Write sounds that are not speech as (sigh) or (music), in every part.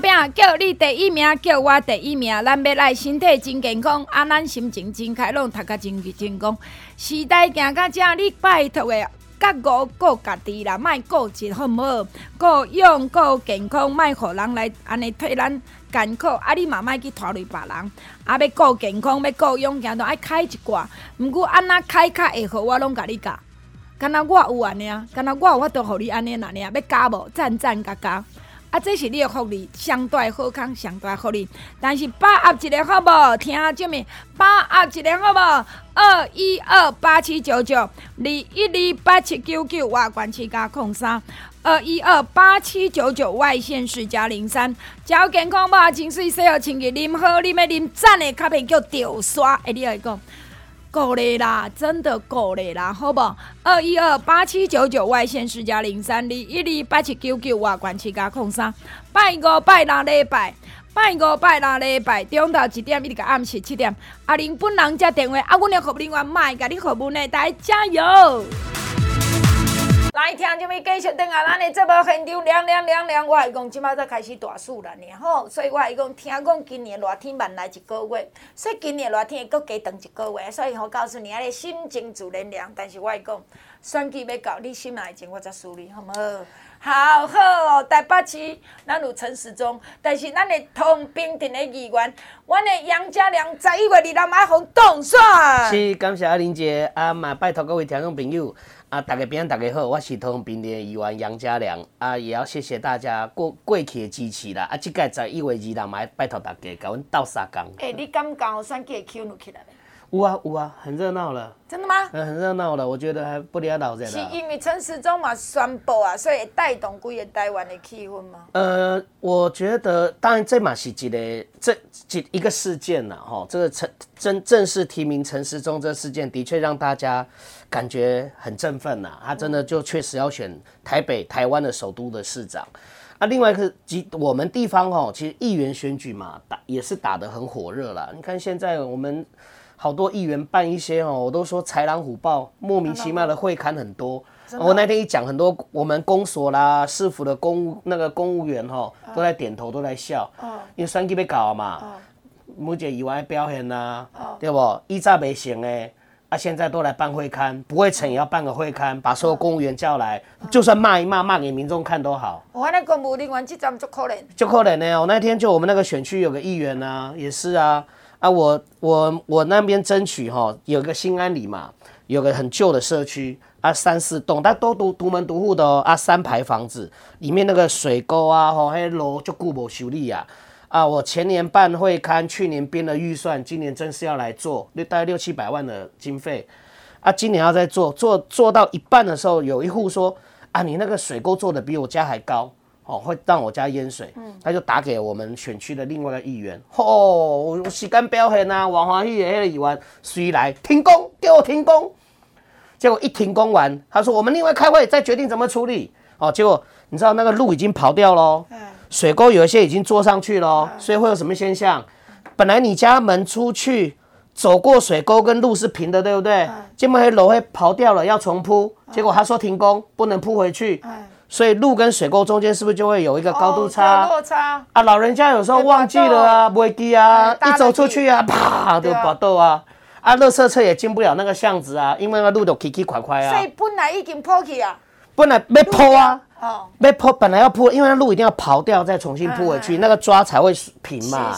拼，叫你第一名，叫我第一名。咱要来身体真健康，啊，咱心情真开朗，读甲真真讲。时代行到这，你拜托的。甲我顾家己啦，莫顾一好毋好？顾用顾健康，莫互人来安尼替咱艰苦。啊，你嘛莫去拖累别人。啊，要顾健康，要顾养，行都爱开一挂。毋过安那开较会好，我拢甲你教。敢若我有安尼啊，敢若我有法度互你安尼安尼啊，要加无？赞赞加加。啊，这是你的福利，上大好康，上大福利。但是把握一个好无？听什么？把握一个好无？二一二八七九九，二一二八七九九，外关七加空三，二一二八七九九，外县市加零三。只要健康吧，清水洗好清洁，啉好你要啉赞的卡片叫丢刷。哎，你来讲。够了啦，真的够了啦，好不？二一二八七九九外线四加零三二一二八七九九外关七加空三，拜五拜六礼拜，拜五拜六礼拜，中到一点一直到暗时七点，阿玲本人接电话，阿，阮的服务人员卖，甲你服务呢，大家加油！来听这边继续等下，咱的这部现场亮亮亮亮，我还讲即马才开始大暑了呢，吼，所以我还讲听讲今年热天慢来一个月，所以今年热天会搁加长一个月，所以我告诉你，啊，你心情自然凉。但是我讲选举要到，你心内情我才处理，好唔好？好好哦，台北市咱有陈时中，但是咱的同平镇的议员，阮的杨家良十一月二日嘛互当选。是，感谢阿玲姐，啊嘛拜托各位听众朋友。啊，大家平安，大家好，我是通平镇的议员杨家良。啊，也要谢谢大家过过去的支持啦。啊，即个十一月二日嘛，拜托大家甲阮斗相共。诶、欸，你感觉选举 Q 怒起来没？有啊有啊，很热闹了。真的吗？嗯，很热闹了，我觉得还不了了之。是因为陈时中嘛宣布啊，所以带动规个台湾的气氛吗？呃，我觉得当然这嘛是一个这这一个事件呐，哈，这个陈正正式提名陈时中这个事件的确让大家感觉很振奋呐，他真的就确实要选台北台湾的首都的市长。啊，另外一个即我们地方哦，其实议员选举嘛打也是打得很火热了。你看现在我们。好多议员办一些哦，我都说豺狼虎豹，莫名其妙的会刊很多。我那天一讲，很多我们公所啦、市府的公务那个公务员哈，都在点头，都在笑。因为选举要搞嘛，每个以外表现呐，对不？以前没行诶，啊，现在都来办会刊，不会成也要办个会刊，把所有公务员叫来，就算骂一骂，骂给民众看都好。我那公务员这站就可怜，就可怜呢。我那天就我们那个选区有个议员啊，也是啊。啊，我我我那边争取哈，有个新安里嘛，有个很旧的社区啊，三四栋，但都独独门独户的哦，啊，三排房子，里面那个水沟啊，吼，那楼就顾不修理啊，啊，我前年办会刊，去年编了预算，今年真是要来做，那大概六七百万的经费，啊，今年要再做，做做到一半的时候，有一户说，啊，你那个水沟做的比我家还高。哦，会让我家淹水，他就打给我们选区的另外一个议员。哦，时间表现啊，王华玉的那个议员谁来停工？给我停工！结果一停工完，他说我们另外开会再决定怎么处理。哦，结果你知道那个路已经刨掉喽，水沟有一些已经做上去了，所以会有什么现象？本来你家门出去走过水沟跟路是平的，对不对？结果那楼会刨掉了，要重铺。结果他说停工，不能铺回去。所以路跟水沟中间是不是就会有一个高度差？落差啊！老人家有时候忘记了啊，不会记啊，一走出去啊，啪就爆豆啊！啊，垃圾车也进不了那个巷子啊，因为那路都崎崎快快啊。所以本来已经铺起啊，本来要铺啊，哦，要铺本来要铺，因为那路一定要刨掉再重新铺回去，那个抓才会平嘛。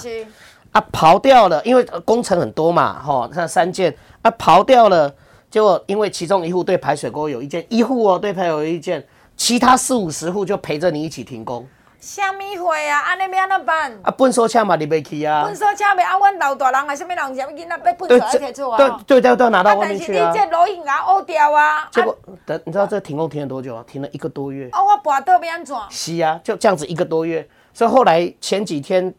啊，刨掉了，因为工程很多嘛，吼，那三件啊，刨掉了，结果因为其中一户对排水沟有意见，一户哦对排水有意见。其他四五十户就陪着你一起停工，虾米会啊？安尼要安怎办？啊，粪扫车嘛，你袂去啊？粪扫车袂啊？阮老大人啊，什么人，什么囡仔被粪扫来提出啊？对对对，都拿到外面去啊。但是你这路已经乌掉啊。结果等，你知道这停工停了多久啊？停了一个多月。哦，我跋倒要安怎？是啊，就这样子一个多月。所以后来前几天，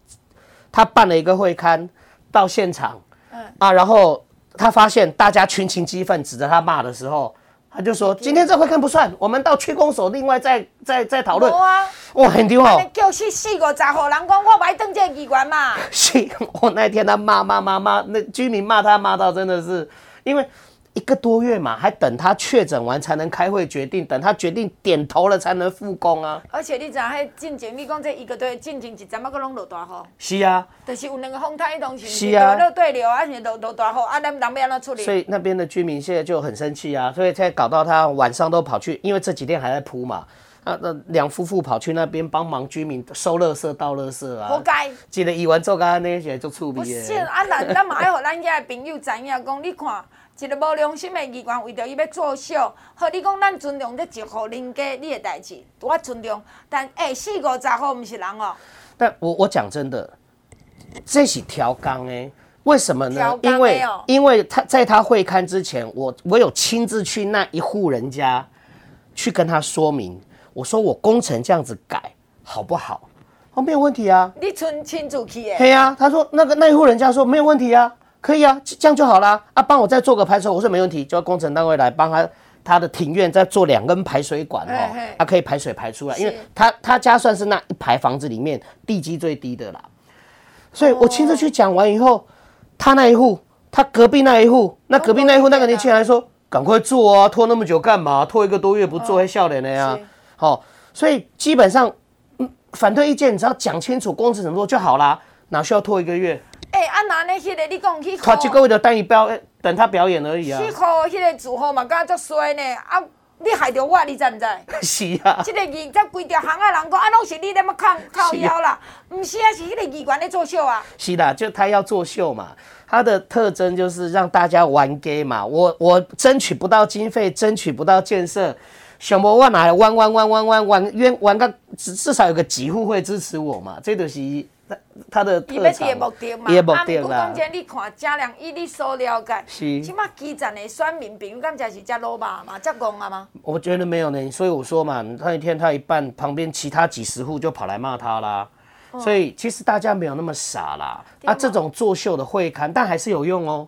他办了一个会刊到现场，嗯啊，然后他发现大家群情激愤，指着他骂的时候。他就说：“今天这会看不算，我们到区公所另外再再再讨论。”啊，哇，很丢哦。就是四五十号人讲，我白登记机关嘛。(laughs) 是，我那天他骂骂骂骂，那居民骂他骂到真的是，因为。一个多月嘛，还等他确诊完才能开会决定，等他决定点头了才能复工啊。而且你知影，迄进前你讲这一个多月进前一阵仔，搁拢落大雨。是啊。就是有两个风台东西。是啊。落对流啊，是落落大雨，啊，咱人要安怎处理？所以那边的居民现在就很生气啊，所以才搞到他晚上都跑去，因为这几天还在铺嘛。啊，那两夫妇跑去那边帮忙居民收垃圾、倒垃圾啊。活该。记得议完做干那些做处理。不是啊，咱咱嘛爱互咱家的朋友知影，讲你看。一个无良心的议员，为着伊要作秀，好，你讲咱尊重这一户人家你的代志，我尊重。但哎，四五十户不是人哦。但我我讲真的，这是调岗诶，为什么呢？因为因为他在他会勘之前，我我有亲自去那一户人家去跟他说明，我说我工程这样子改好不好？哦，没有问题啊。你亲亲自去诶？对啊，他说那个那一户人家说没有问题啊。可以啊，这样就好啦。啊，帮我再做个排水，我说没问题，就要工程单位来帮他他的庭院再做两根排水管哦，他、啊、可以排水排出来，因为他他家算是那一排房子里面地基最低的啦。所以我亲自去讲完以后，哦、他那一户，他隔壁那一户，那隔壁那一户那个年轻人还说，赶快做啊，拖那么久干嘛？拖一个多月不做还笑脸的呀？好、哦，所以基本上，嗯，反对意见你只要讲清楚工程怎么做就好啦，哪需要拖一个月？哎，啊那呢？迄个你讲去，他几个月就等伊表等他表演而已啊。去考迄个住户嘛，敢足衰呢？啊，你害着我，你知毋知？是啊。这个议，这规条行啊，人讲啊，拢是你在么靠靠腰啦？毋是啊，是迄个议员咧作秀啊。是啦，就他要作秀嘛。他的特征就是让大家玩 gay 嘛。我我争取不到经费，争取不到建设，想不万哪来玩玩玩玩玩玩冤玩个至至少有个几户会支持我嘛？这都是。他的特长，伊要目的嘛，啊，不过讲真，你看嘉良以你所了解，是，起码基层的选民朋友敢才是遮罗马嘛，遮戆啊吗？我觉得没有呢，所以我说嘛，那一天他一办，旁边其他几十户就跑来骂他啦，哦、所以其实大家没有那么傻啦。吗啊，这种作秀的会刊，但还是有用哦，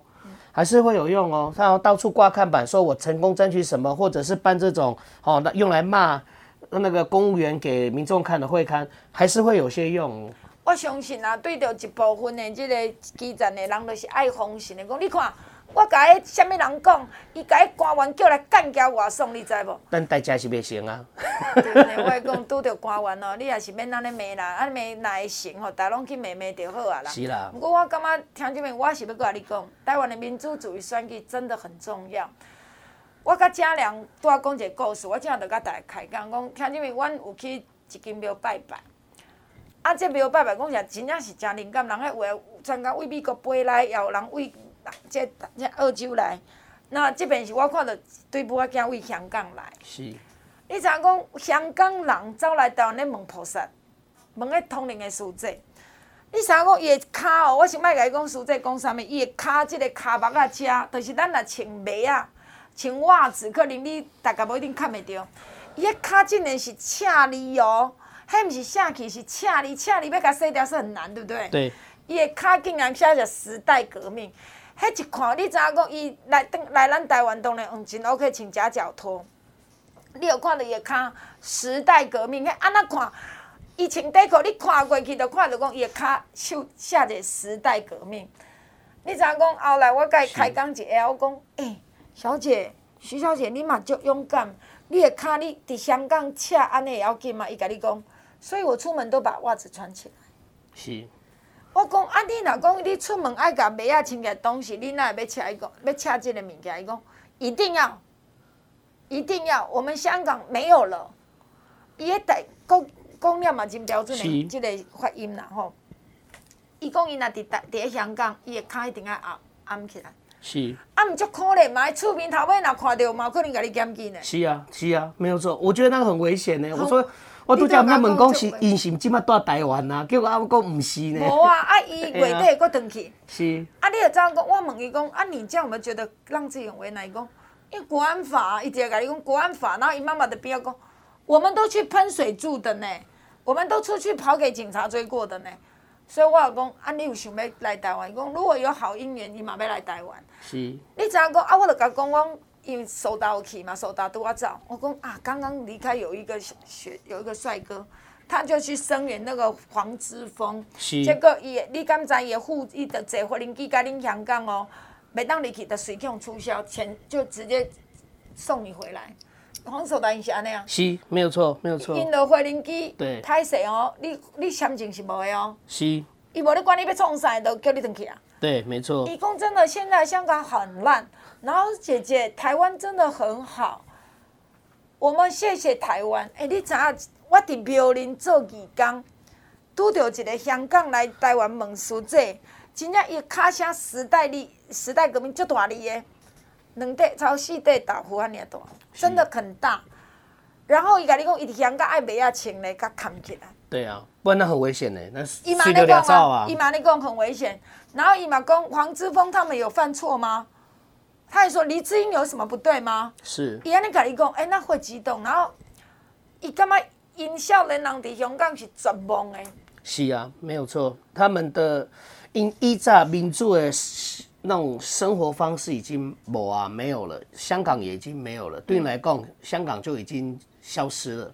还是会有用哦。他要到处挂看板，说我成功争取什么，或者是办这种哦，那用来骂那个公务员给民众看的会刊，还是会有些用。我相信啊，对着一部分的即个基层的人，就是爱奉承的讲。你看，我甲迄什物人讲，伊甲迄官员叫来干交我爽，你知无？但代价是袂成啊。对？我讲拄着官员哦，你也是免安尼骂啦，安尼骂哪会成吼？大家拢去骂骂就好啊啦。是啦。不过我感觉，听即面我是要甲你讲，台湾的民主主义选举真的很重要。我甲嘉良拄仔讲一个故事，我正要甲大家开讲，讲听即面，阮有去一间庙拜拜。啊，这庙拜拜，讲实真正是诚灵感，人迄话专家为美国飞来，也有人为这这澳洲来。那即边是我看到对母仔囝为香港来。是。你知影讲香港人走来台湾咧问菩萨，问个通灵个师姐。你知影讲伊个骹哦，我想卖甲伊讲师姐讲啥物，伊个骹即个骹目啊遮，就是咱若穿袜仔、穿袜子，可能你大家无一定看袂着。伊个骹真诶是赤字哦。迄毋是下去，是请你，请你，要甲洗掉是很难，对不对？对。伊个骹竟然写着时代革命，迄一看，你知影讲伊来登来咱台湾当然嗯真 OK，穿夹脚拖。你有看到伊个骹时代革命？迄安怎看？伊穿短裤，你看过去就看到讲伊个骹绣写着时代革命。你知影讲后来我甲伊开讲一下，我讲，诶是，小姐，徐小姐，你嘛足勇敢，你个骹你伫香港赤安尼会要紧嘛？伊甲你讲。所以我出门都把袜子穿起来。是。我讲啊，你若讲你出门爱甲袜仔穿起来东西，你若会要请？伊讲要请即个物件，伊讲一定要，一定要。我们香港没有了。伊个台讲讲了嘛，真标准的，即个发音啦吼。伊讲伊若伫台伫香港，伊个骹一定要压按起来。是。啊，毋足可怜嘛，厝边头尾若看到，嘛可能甲你检举呢。是啊，是啊，没有错。我觉得那个很危险呢。我说。我拄则毋问讲是因是即马住台湾啊，结果啊，我讲毋是呢。无啊，啊 (laughs) 伊月底佫转去。是。啊，你又怎讲？我问伊讲，啊，你这样有没有觉得让自己很为难？伊讲，因为国安法，伊直接甲你讲国安法，然后伊妈妈的边个讲，我们都去喷水柱的呢，我们都出去跑给警察追过的呢。所以我讲，啊，你有想要来台湾？伊讲，如果有好姻缘，伊嘛要来台湾。是。你怎讲？啊，我就甲讲讲。因为收到去嘛，收到都我找我讲啊，刚刚离开有一个学有一个帅哥，他就去声援那个黄之锋，是结果伊你敢知伊付伊的坐飞轮机甲恁香港哦，每当入去的随票促销钱就直接送你回来，黄守达是安尼啊？是，没有错，没有错。因的飞轮机对，歹势哦，你你签证是无的哦，是，伊无咧管你要创啥，都叫你转去啊。对，没错。伊讲真的，现在香港很烂。然后姐姐，台湾真的很好，我们谢谢台湾。哎、欸，你知影？我伫苗栗做义工，拄到一个香港来台湾问事者，真正伊卡声时代力、时代革命足大力的，两块超四块豆腐安尼大，真的很大。然后伊甲你讲，伊伫香港爱买啊穿嘞，甲扛起来。对啊，不然那很危险呢。那伊妈咧讲啊，伊妈咧讲很危险。然后伊妈讲黄之锋他们有犯错吗？他还说黎智英有什么不对吗？是。伊安尼甲伊讲，哎、欸，那会激动，然后伊感觉因少年人伫香港是绝望的。是啊，没有错，他们的因依照民主的那种生活方式已经无啊，没有了，香港也已经没有了。对你来讲，香港就已经消失了。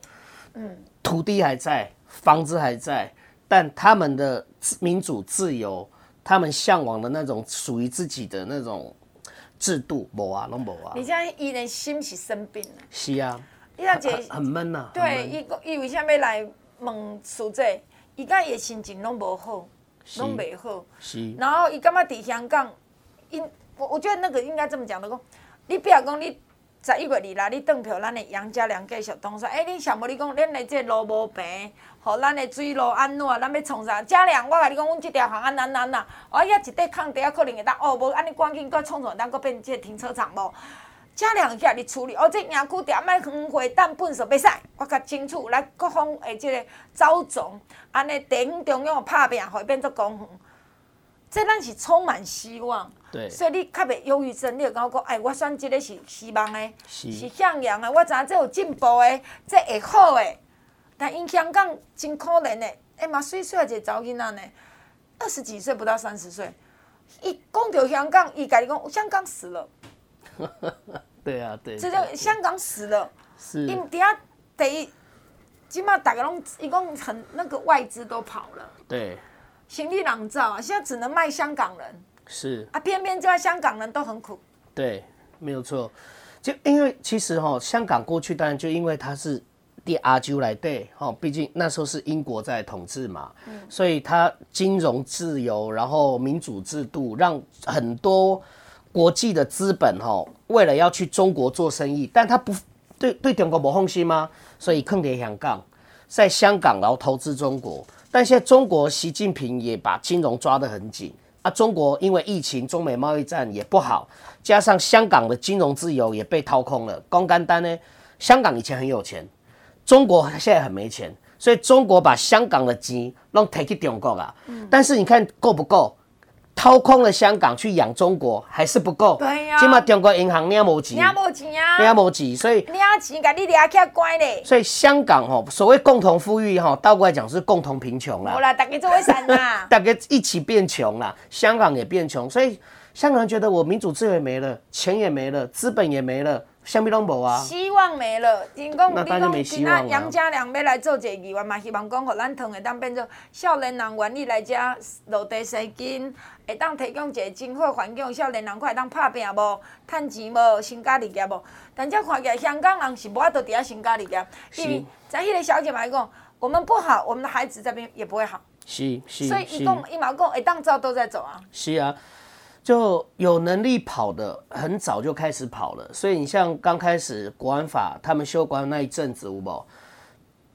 嗯。土地还在，房子还在，但他们的民主自由，他们向往的那种属于自己的那种。制度无啊，拢无啊。你现在伊的心是生病了。是啊。伊阿姐很闷呐。对，伊伊为啥要来问苏姐？伊讲伊的心情拢无好，拢袂好。是。然后伊感觉伫香港，因我我觉得那个应该这么讲的讲，你不要讲你。十一月二日，你当票，咱的杨家良继续东山。哎、你想无？你讲，恁的这路无平，吼，咱的水路安怎？咱要创啥？家良，我甲你讲，阮这条巷安安安呐。哦，遐一块空地啊，可能会当哦，无安尼赶紧搁创创，咱搁变这停车场无？家良去甲你处理。哦，这营区点卖黄花蛋粪扫袂使，我较清楚。来，各方诶，这个招总，安尼地方中央拍拼，会变做公园。这咱是充满希望。对，所以你较袂忧郁症，你就跟我讲，哎，我选这个是希望的，是向阳的，我知影这有进步的，这会好的。但因香港真可怜的，哎嘛，水水一个查某囡仔呢，二十几岁不到三十岁，伊讲到香港，伊家己讲香港死了。(laughs) 对啊，对。这就香港死了。是。因底下第一，起码大家拢伊讲很那个外资都跑了。对。行李囊造啊，现在只能卖香港人。是啊，偏偏就在香港人都很苦。对，没有错。就因为其实哈，香港过去当然就因为它是第阿洲来对哈，毕竟那时候是英国在统治嘛，嗯，所以它金融自由，然后民主制度，让很多国际的资本哈，为了要去中国做生意，但他不对对中国没放心吗？所以坑爹香港，在香港然后投资中国，但现在中国习近平也把金融抓得很紧。中国因为疫情，中美贸易战也不好，加上香港的金融自由也被掏空了。光干单呢，香港以前很有钱，中国现在很没钱，所以中国把香港的钱弄提去中国啊。但是你看够不够？掏空了香港去养中国还是不够，对呀、啊。今嘛中国银行领无钱，领无钱啊，领无钱，所以领钱给你俩起乖嘞。所以香港吼，所谓共同富裕哈，倒过来讲是共同贫穷啦。好啦，大家做为散啦，(laughs) 大家一起变穷啦，香港也变穷，所以香港人觉得我民主自由也没了，钱也没了，资本也没了。香槟拢无啊，希望没了。听讲，你讲今仔杨家良要来做一个议员嘛？希望讲，互咱糖会当变做少年人愿意来遮落地生根，会当提供一个真好环境，少年人可会当拍拼无，趁钱无，成家立业无。但这看起来香港人是无法度伫遐成家立业，因为在迄个小姐嘛来讲，我们不好，我们的孩子这边也不会好。是是。所以伊讲伊嘛讲，会当走都在走啊。是啊。就有能力跑的，很早就开始跑了。所以你像刚开始国安法他们修国安那一阵子，有无？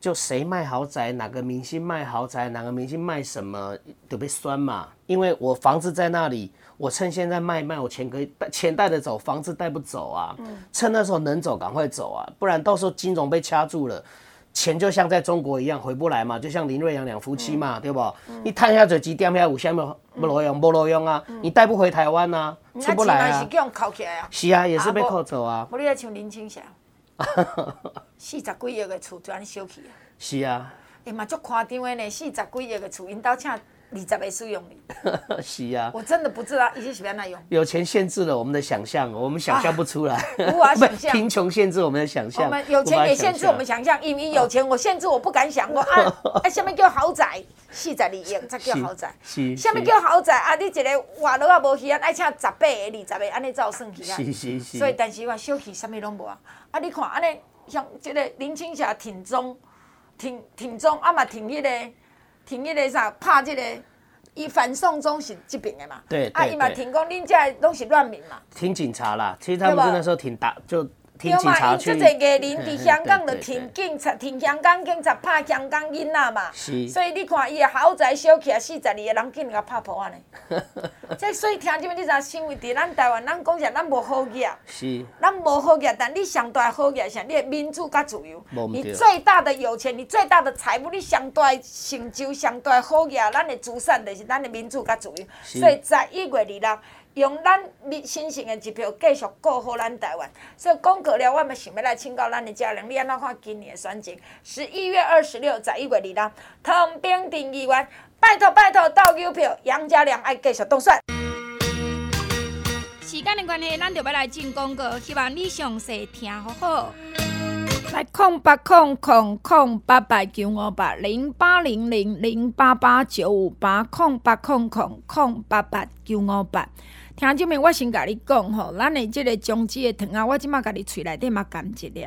就谁卖豪宅，哪个明星卖豪宅，哪个明星卖什么，都被酸嘛。因为我房子在那里，我趁现在卖卖，我钱可以钱带得走，房子带不走啊。趁那时候能走赶快走啊，不然到时候金融被掐住了，钱就像在中国一样回不来嘛，就像林瑞阳两夫妻嘛，嗯、对不？嗯、你探下嘴机，点下五下没不路用，不路用啊！嗯、你带不回台湾呐、啊，嗯、出不来啊。是啊，也是被扣走啊。我你要像林青霞，(laughs) 四十几亿的厝全烧去啊。是啊。哎嘛，足夸张的呢，四十几亿的厝，因兜请。二十个使用哩，(laughs) 是啊，我真的不知道一些什么样用。有钱限制了我们的想象，我们想象不出来。(laughs) 无法 (laughs) 想象。贫穷限制我们的想象。我们有钱也限制我们想象，因为有钱我限制我不敢想。我啊，啊，什么叫豪宅？四十二亿才叫豪宅。是。什么叫豪宅？啊，你一个活路也无去啊，爱请十八个、二十个，安尼才有算起啊。是是是。所以，但是我小气，什么拢无啊。啊，你看，安尼像即个林青霞挺中，挺挺中，啊嘛挺迄个，挺迄个啥，拍即个。伊反送中是这边的嘛？对，啊，伊嘛挺讲，恁这拢是乱民嘛？挺警察啦，其实他们那时候挺打就。对嘛？因即个艺人伫香港就挺警察，挺香港警察拍香港囡仔嘛。是。所以你看伊个豪宅烧起来，四十二个人竟然拍破安尼。(laughs) 这所以听这边你知，身为伫咱台湾，咱讲啥咱无好业。是。咱无好业，但你上大好业是啥？你的民主甲自由。你最大的有钱，你最大的财富，你上大成就、上大好业，咱的资产就是咱的民主甲自由。所以十一月二日。用咱新型的一票继续过好咱台湾，所以讲过了，我们想要来请教咱的家人，你安怎看今年的选情？十一月二十六，十一月二日，唐兵定议员，拜托拜托倒九票，杨家良爱继续当选。时间的关系，咱就要来进广告，希望你详细听好好。来空八空空空八八九五八零八零零零八八九五八空八空空空八八九五八。听这边，我先甲你讲吼，咱的即个中止的糖仔，我即马甲你喙内底嘛含一粒。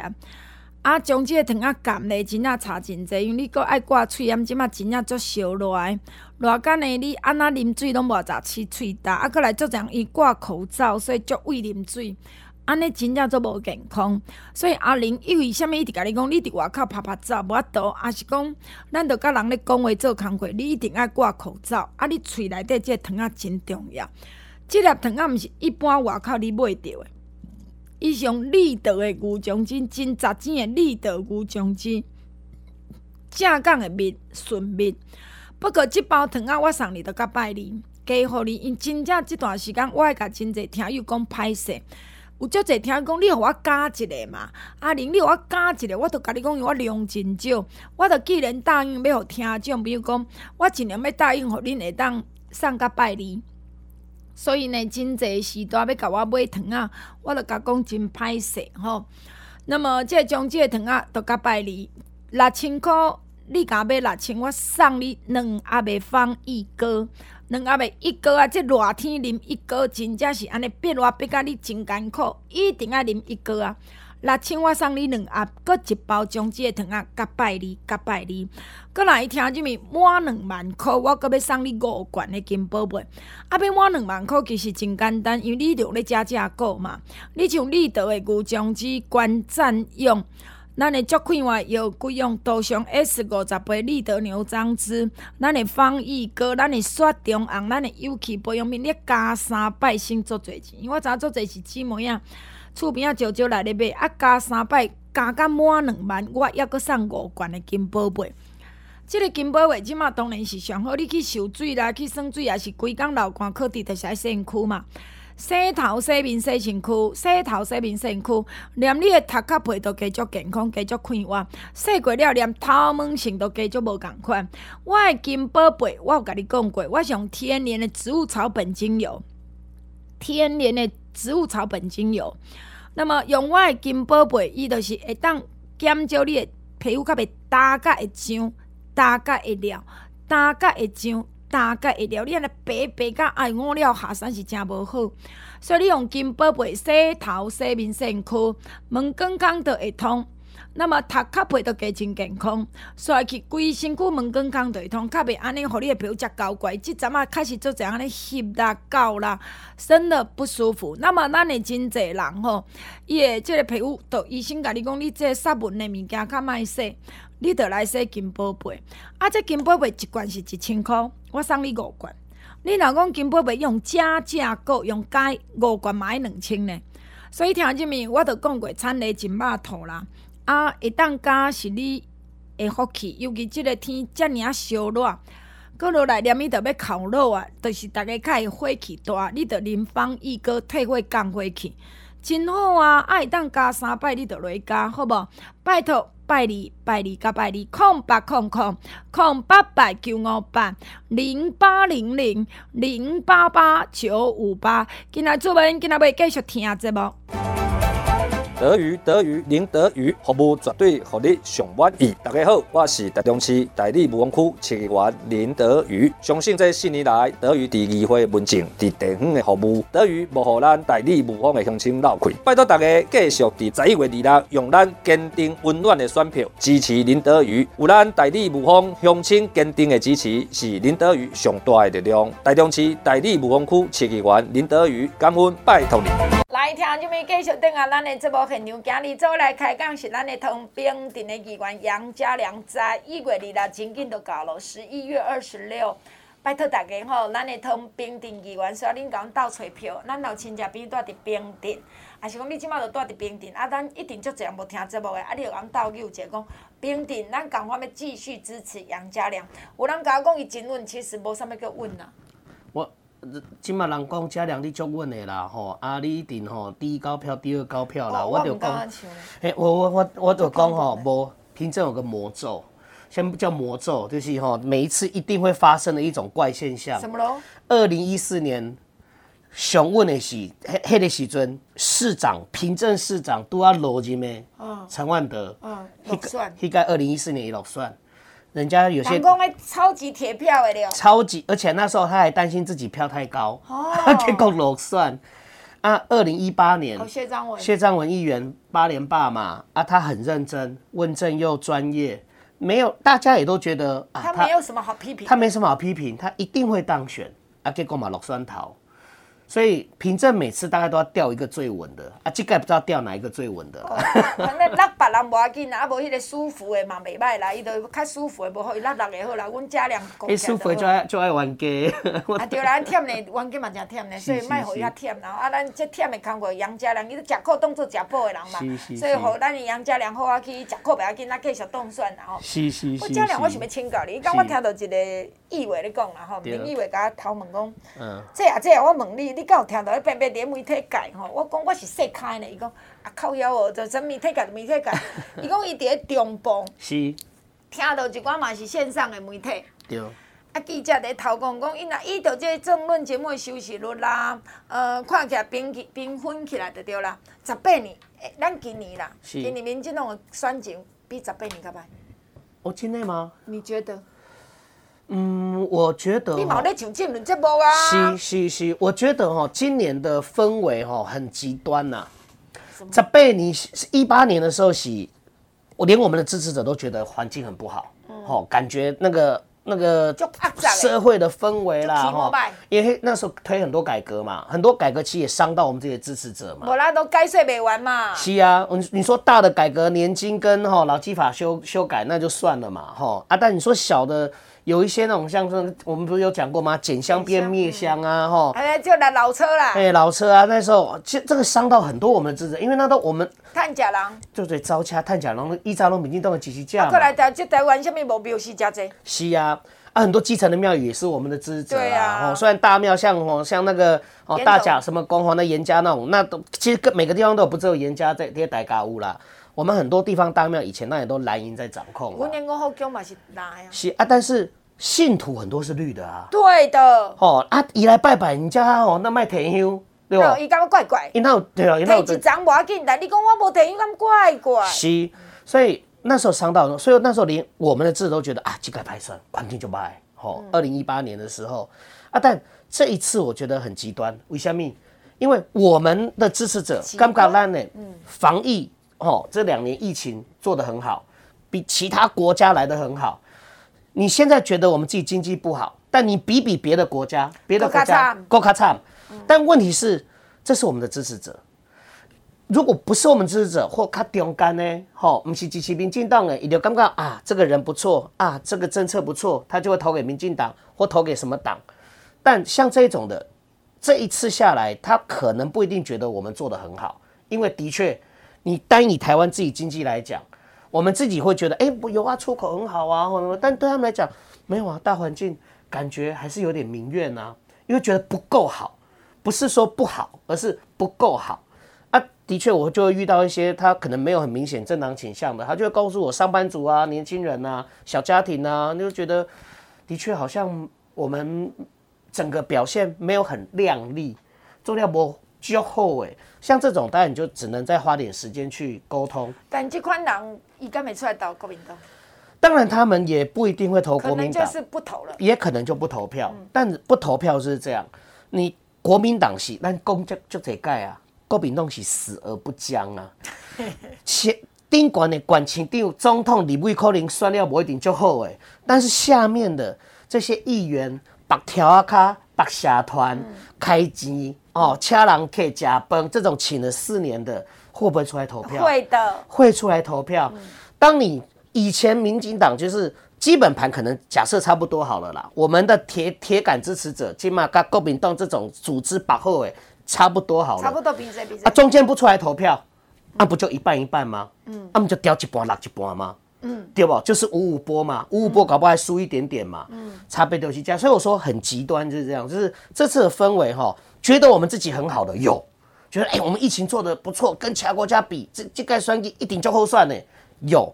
啊，中止的糖仔含咧真正差真济，因为你阁爱挂喙炎，即马真正足烧热，热干呢，你安那啉水拢无杂气喙焦，啊，阁来足这样伊挂口罩，所以足畏啉水，安尼真正足无健康。所以阿玲因为啥物一直甲你讲，你伫外口拍拍照无法度，还是讲咱着甲人咧讲话做工课，你一定爱挂口罩。啊，你喙内底即个糖仔真重要。这粒糖仔毋是一般外口你买着的，伊是用立德的牛樟筋，真十钱的立德牛樟筋，正港的蜜纯蜜。不过这包糖仔我送你，着甲拜你，加互你。因真正这段时间，我爱甲真侪听友讲歹势，有足侪听友讲，你互我加一个嘛？阿玲，你互我加一个，我着甲你讲，我量真少，我着既然答应要互听众，比如讲，我尽量要答应互恁会当送甲拜你。所以呢，真济时段要甲我买糖仔，我著甲讲真歹势吼。那么即种即糖仔著甲拜你六千箍，你甲买六千，我送你两盒的方一哥，两盒的一哥啊！即热天啉一哥，真正是安尼变热变甲你真艰苦，一定爱啉一哥啊！六千我送你两盒，搁一包姜子的糖仔，甲拜你，甲拜你。搁来听即面满两万箍，我搁要送你五罐的金宝贝。啊，要满两万箍其实真简单，因为你着咧加价购嘛。你像立德的牛姜子观战用，咱的足快活药贵用，多上 S 五十倍立德牛樟汁，咱的方益哥，咱的雪中红，咱的有机保养品，你加三百省足侪钱。因为我知影足侪是姊妹啊。厝边仔少少来咧买，啊加三百，加到满两万，我抑阁送五罐的金宝贝。即、这个金宝贝即马当然是上好，你去受水啦，去耍水，也是规工流汗，靠伫着是爱洗身躯嘛。洗头、洗面、洗身躯，洗头、洗面、洗身躯，连你的头壳皮都加足健康，加足快活。洗过了，连头毛型都加足无共款。我的金宝贝，我有甲你讲过，我是用天然的植物草本精油，天然的植物草本精油。那么用我的金宝贝，伊就是会当减少你的皮肤较袂焦甲会痒，焦甲会了，焦甲会痒，焦甲会了。你安尼白白甲爱我了下山是真无好，所以你用金宝贝洗头、洗面、洗身躯，门刚刚都会通。那么头壳皮都加真健康，刷去规身躯门光光对通，较袂安尼，互你诶皮肤遮交怪。即阵啊开始做这样安尼翕啦、搞啦，生的不舒服。那么咱诶真侪人吼，伊诶即个皮肤，都医生甲你讲，你这杀蚊的物件较歹洗，你得来洗金宝贝。啊，这金宝贝一罐是一千箍，我送你五罐。你若讲金宝贝用正价购，用改五罐买两千呢？所以听即面我都讲过，产地真肉土啦。啊，会当加是你会福气，尤其即个天遮尔啊烧热，阁落来连伊着要烤肉啊，着、就是逐个较会火气大，你着临防疫阁退火降火气，真好啊！爱当加三摆，你着落加，好无？拜托。拜二拜二甲拜二，空八空空空八八九五八零八零零零八八九五八，今仔出门，今仔要继续听节目。德鱼，德鱼，林德鱼，服务绝对让你上满意。大家好，我是台中市大里雾峰区设计员林德鱼。相信这四年来，德鱼伫议会文静，伫地方的服务，德鱼无让咱大里雾峰的乡亲流气。拜托大家继续伫十一月二日，用咱坚定温暖的选票支持林德鱼。有咱大里雾峰乡亲坚定的支持，是林德鱼上大的力量。台中市大里雾峰区设计员林德鱼，感恩拜托你。来听这边继续等下咱的节目。现场今日做来开讲是咱的汤平镇的议员杨家良，在一月二日真紧就到了，十一月二十六，拜托大家吼，咱的汤平镇议员需要恁甲阮斗找票，咱有亲戚朋友住伫平镇，还是讲你即马就住伫平镇，啊，咱一定足济人无听节目的，啊，你就甲阮斗友者讲，平镇咱共款要继续支持杨家良，有人甲我讲伊真稳，其实无啥物叫稳啊。我。即马人讲嘉良你足稳的啦，吼，啊，你一定吼第一高票，第二高票啦，哦、我就讲，嘿，我我我我就讲吼，无凭证有个魔咒，先不叫魔咒，就是吼每一次一定会发生的一种怪现象。什么咯？二零一四年上稳的是迄迄个时阵市长平镇市长都要落去咩？嗯，陈万德，嗯，落选，应该二零一四年也落选。人家有些讲超级铁票的了，超级，而且那时候他还担心自己票太高，哦，(laughs) 结果落选啊。二零一八年，谢章文，谢章文议员八连霸嘛，啊，他很认真，问政又专业，没有，大家也都觉得啊，他没有什么好批评，他没什么好批评，他一定会当选啊，结果嘛落选头。所以凭证每次大概都要调一个最稳的啊，这个不知道调哪一个最稳的。反正落别人无要紧啊，啊无迄个舒服的嘛袂歹啦，伊就较舒服的无好，伊落六个好啦，阮家良。伊舒服就爱就爱冤家。啊对啦，忝呢，冤家嘛真忝呢，(laughs) 所以莫互伊遐忝，然后啊，咱这忝的工作杨家良，伊都食苦当做食补的人嘛，所以互咱杨家良好啊去食苦袂要紧，咱继续当选然后。是是是。我家良我想要请教你，刚我听到一个议员咧讲啦吼，民议员甲我头问讲，嗯，这啊这啊，我问你，你敢有听到？别别连媒体界吼，我讲我是细开呢，伊讲啊靠腰哦，就真媒体界，媒体界，(laughs) 伊讲伊伫咧中部，是，听到一寡嘛是线上的媒体，对，啊记者伫头讲讲，伊若依着这个政论节目的收视率啦，呃，看起来平起平分起来就对啦，十八年，咱今年啦，是。今年民进党的选情比十八年较歹，哦，真的吗？你觉得？嗯，我觉得。你冇咧上节目节目啊？是是是，我觉得哈，今年的氛围哈很极端呐、啊。在被你一八年的时候洗，我连我们的支持者都觉得环境很不好，哦、嗯，感觉那个那个社会的氛围啦，哈，因为那时候推很多改革嘛，很多改革其实也伤到我们这些支持者嘛。我啦都改税没完嘛。是啊，你你说大的改革年金跟哈劳基法修修改那就算了嘛，哈啊，但你说小的。有一些那种像说，我们不是有讲过吗？减香变灭香啊，吼、嗯，哎，就来老车啦，哎，老车啊，那时候其实这个伤到很多我们的职责，因为那都我们探甲人，就对招掐探甲人，一扎拢民进党的几十架。过来台，就台湾下面没庙是加济。是啊，啊，很多基层的庙宇也是我们的支持者啊。哦，虽然大庙像哦，像那个哦大甲什么光华的严家那种，那都其实各每个地方都有，不只有严家在这些大家屋啦。我们很多地方大庙以前那也都蓝营在掌控。五年过后，姜嘛是蓝呀。是啊，但是。信徒很多是绿的啊，对的。哦啊，伊来拜拜人家哦，那卖甜香，对哦？伊感觉怪怪。伊那对啊，伊那一张无要紧，但你讲我无甜香，咁怪怪。是，所以那时候伤到，所以那时候连我们的字都觉得啊，这个拍算，环境就卖。哦，二零一八年的时候啊，但这一次我觉得很极端，为什么？因为我们的支持者刚刚烂呢，防疫哦，这两年疫情做得很好，比其他国家来得很好。你现在觉得我们自己经济不好，但你比比别的国家，别的国家够卡惨。但问题是，这是我们的支持者。如果不是我们支持者或卡中间呢？吼，不是支持民进党的，伊就感觉啊，这个人不错啊，这个政策不错，他就会投给民进党或投给什么党。但像这种的，这一次下来，他可能不一定觉得我们做得很好，因为的确，你单以台湾自己经济来讲。我们自己会觉得，哎，不有啊，出口很好啊，但对他们来讲，没有啊，大环境感觉还是有点民怨啊，因为觉得不够好，不是说不好，而是不够好。啊，的确，我就会遇到一些他可能没有很明显政党倾向的，他就会告诉我，上班族啊、年轻人啊、小家庭啊，就觉得的确好像我们整个表现没有很亮丽，做料不较厚哎，像这种当然你就只能再花点时间去沟通。但这款人应该没出来投国民党，当然他们也不一定会投国民党，就是不投了，也可能就不投票。嗯、但不投票是这样，你国民党是但公就就得盖啊。国民党是死而不僵啊！(laughs) 前顶管的管情定总统李伟可能算了不一定就好诶，但是下面的这些议员白条啊卡白社团开机哦，掐人客加崩这种请了四年的会不会出来投票？会的，会出来投票。嗯、当你以前民进党就是基本盘可能假设差不多好了啦，我们的铁铁杆支持者起码跟国民党这种组织把后尾。差不多好了，差不多比这比这啊，中间不出来投票，那、嗯啊、不就一半一半吗？嗯，那么、啊、就掉一半落一半吗？嗯，对不？就是五五波嘛，五五波搞不好还输一点点嘛。嗯，差别就是这样，所以我说很极端就是这样，就是这次的氛围哈，觉得我们自己很好的有，觉得哎、我们疫情做的不错，跟其他国家比，这这该算一一定就后算呢。有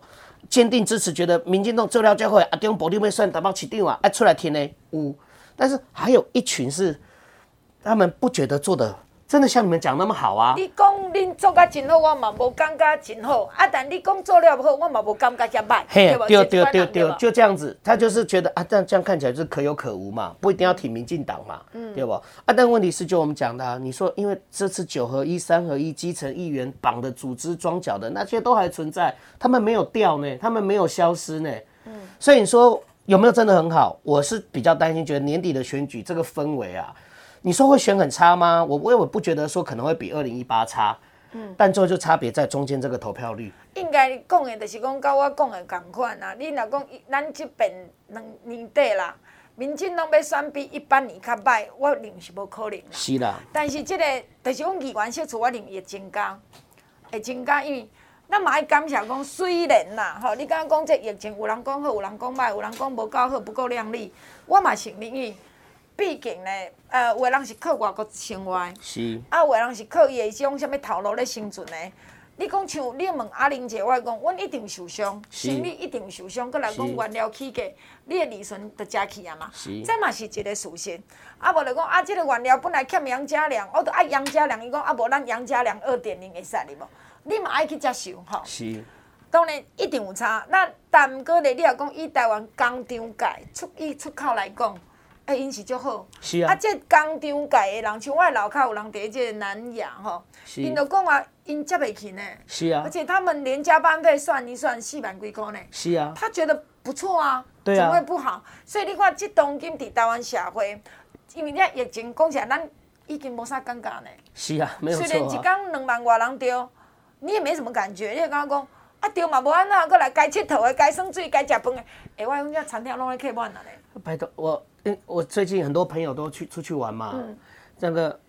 坚定支持，觉得民进党做了就会啊，中部你会算打包起定啊，哎出来听呢呜，但是还有一群是他们不觉得做的。真的像你们讲那么好啊？你讲恁做甲真好，我嘛无感觉真好啊。但你讲做了不好，我嘛无感觉加歹。嘿，对对对对，就这样子。他就是觉得啊，这样这样看起来就是可有可无嘛，不一定要挺民进党嘛，嗯、对不？啊，但问题是就我们讲的、啊，你说因为这次九合一、三合一，基层议员绑的组织装脚的那些都还存在，他们没有掉呢，他们没有消失呢。嗯，所以你说有没有真的很好？我是比较担心，觉得年底的选举这个氛围啊。你说会选很差吗？我我我不觉得说可能会比二零一八差，嗯，但最后就差别在中间这个投票率。应该讲的，就是讲跟我讲的同款啊。你若讲咱即边两年底啦，民进党要选比一八年较歹，我认为是无可能。是啦。但是这个，就是讲议员席次，我认为会增加，会增加，因为咱嘛爱感谢讲，虽然啦，吼，你刚刚讲这疫情，有人讲好，有人讲歹，有人讲无够好，不够靓丽，我嘛承认伊。毕竟呢，呃，有的人是靠外国生活，是啊，有的人是靠伊的这种什物头路咧生存的。你讲像你问阿玲姐，我讲，阮一定受伤，生理一定受伤，搁来讲原料起价，你的利润就加起啊嘛，这嘛是一个事实。啊，无就讲啊，这个原料本来欠杨家良，我着爱杨家良，伊讲啊，无咱杨家良二点零会使哩无？你嘛爱去接受吼。是。当然一定有差，那但毋过咧，你若讲以台湾工厂界出以出口来讲。哎，因是足好。是啊。啊，这工厂界的人，像我的楼下有人伫即个南亚吼，因就讲啊，因接袂起呢。是啊。而且他们连加班费算一算，四万几箍呢。是啊。他觉得不错啊。对啊。怎么会不好？所以你看，即当今伫台湾社会，因为你疫情讲起来，咱已经无啥尴尬呢。是啊，没有错啊。虽然一天两万外人丢，你也没什么感觉，你会感觉讲啊对嘛无安怎，搁来该佚佗的、该耍水、该食饭的，哎，我讲这餐厅拢咧客满了嘞。拜托我。我最近很多朋友都去出去玩嘛，嗯、这个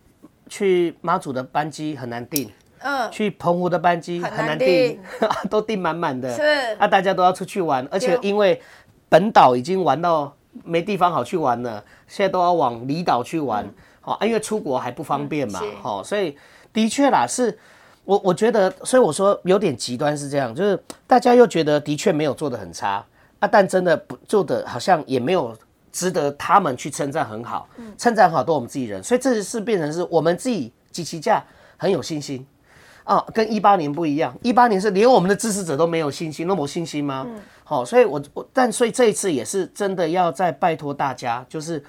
去马祖的班机很难订，嗯，去澎湖的班机很难订，难 (laughs) 都订满满的。是，啊，大家都要出去玩，而且因为本岛已经玩到没地方好去玩了，现在都要往离岛去玩，好、嗯，因为出国还不方便嘛，好、嗯，所以的确啦，是我我觉得，所以我说有点极端是这样，就是大家又觉得的确没有做的很差啊，但真的不做的好像也没有。值得他们去称赞很好，称赞很好都我们自己人，所以这是变成是我们自己几期价很有信心啊，跟一八年不一样，一八年是连我们的支持者都没有信心，那么信心吗？好，所以我我但所以这一次也是真的要再拜托大家，就是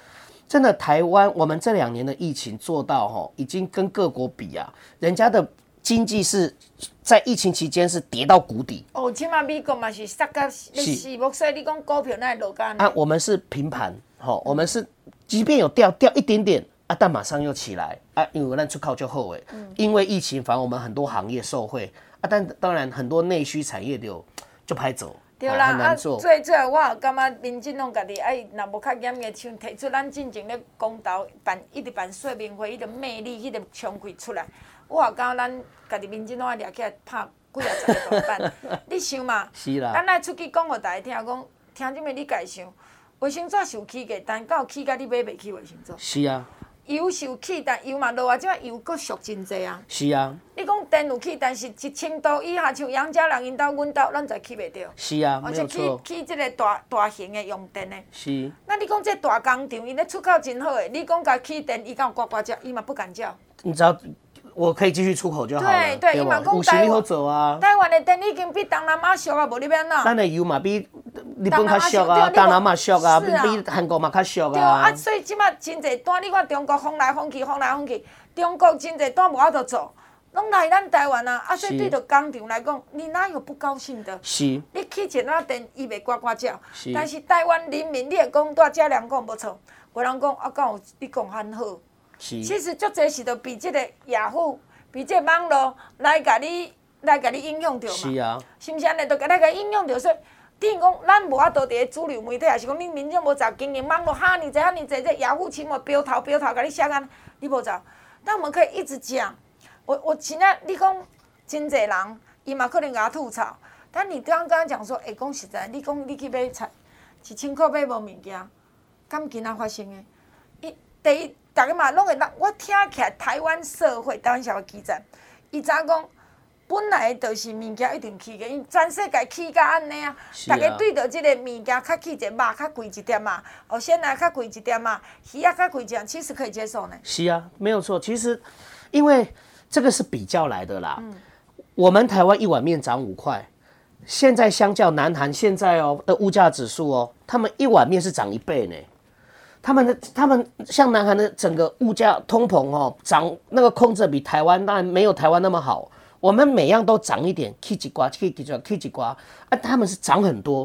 真的台湾我们这两年的疫情做到哈，已经跟各国比啊，人家的。经济是在疫情期间是跌到谷底。哦，起码美国嘛是杀个死木，所以你讲股票那落干啊，我们是平盘，好，我们是即便有掉掉一点点啊，但马上又起来啊，因为咱出口就好诶，因为疫情反而我们很多行业受惠啊，但当然很多内需产业就就拍走，对啦，啊，最最后我感觉民进党家己哎，若无较严嘅，像提出咱进前咧公投办一直办说明会，伊个魅力，伊个冲气出来。我感觉咱家己民进党爱掠起来拍几啊十个大板，(laughs) 你想嘛？是啦。咱来出去讲互大家听，讲听这么你家想，卫生纸是有起价，但到起价你买袂起卫生纸。是啊。油是有起，但油嘛落啊，即摆油佫俗真济啊。是啊。你讲电有起，但是一千度以下，像杨家人因兜、阮兜，咱才起袂着。是啊。而且起起即个大大型的用电的。是。那你讲这大工厂，因咧出口真好诶，你讲甲起电，伊敢有呱呱叫，伊嘛不敢叫。你知道。我可以继续出口就好了。对对，伊嘛讲台湾，台湾的电已经比东南亚俗啊，无你变哪？咱的油嘛比日本较俗啊，东南亚俗啊，比韩国嘛较俗啊。对啊，所以即马真侪单，你看中国风来风去，风来风去，中国真侪单无法度做，拢来咱台湾啊。啊，所以对着工厂来讲，你哪有不高兴的？是。你去一伊袂呱呱叫。是。但是台湾人民，你会讲大家两讲无错，有人讲啊，敢有你讲很好。是。其实足侪是着比即个雅虎。比即个网络来甲你来甲你影响着嘛？是啊，是毋是安尼？着甲来甲影响着，说等于讲咱无法度伫个主流媒体，也是讲你民众无在经营网络，哈尔济哈尔济，这雅虎起码标头标头甲你写安，你无在。但我们可以一直讲，我我现在你讲真济人，伊嘛可能甲我吐槽。但你刚刚讲说，哎、欸，讲实在，你讲你去买菜，一千块买无物件，敢今仔发生诶？伊第一。大家嘛拢会当，我听起来台湾社会台湾社会基层，伊早讲？本来就是物件一定起价，因全世界起价安尼啊。大家对着即个物件较起一点肉较贵一点嘛，哦，鲜奶较贵一点嘛，鱼啊较贵一点，其实可以接受呢。是啊，没有错。其实因为这个是比较来的啦。嗯。我们台湾一碗面涨五块，现在相较南韩现在哦的物价指数哦，他们一碗面是涨一倍呢。他们的他们像南韩的整个物价通膨哦，涨那个控制比台湾当然没有台湾那么好。我们每样都涨一点，起几瓜，起几瓜，起几瓜，啊，他们是涨很多。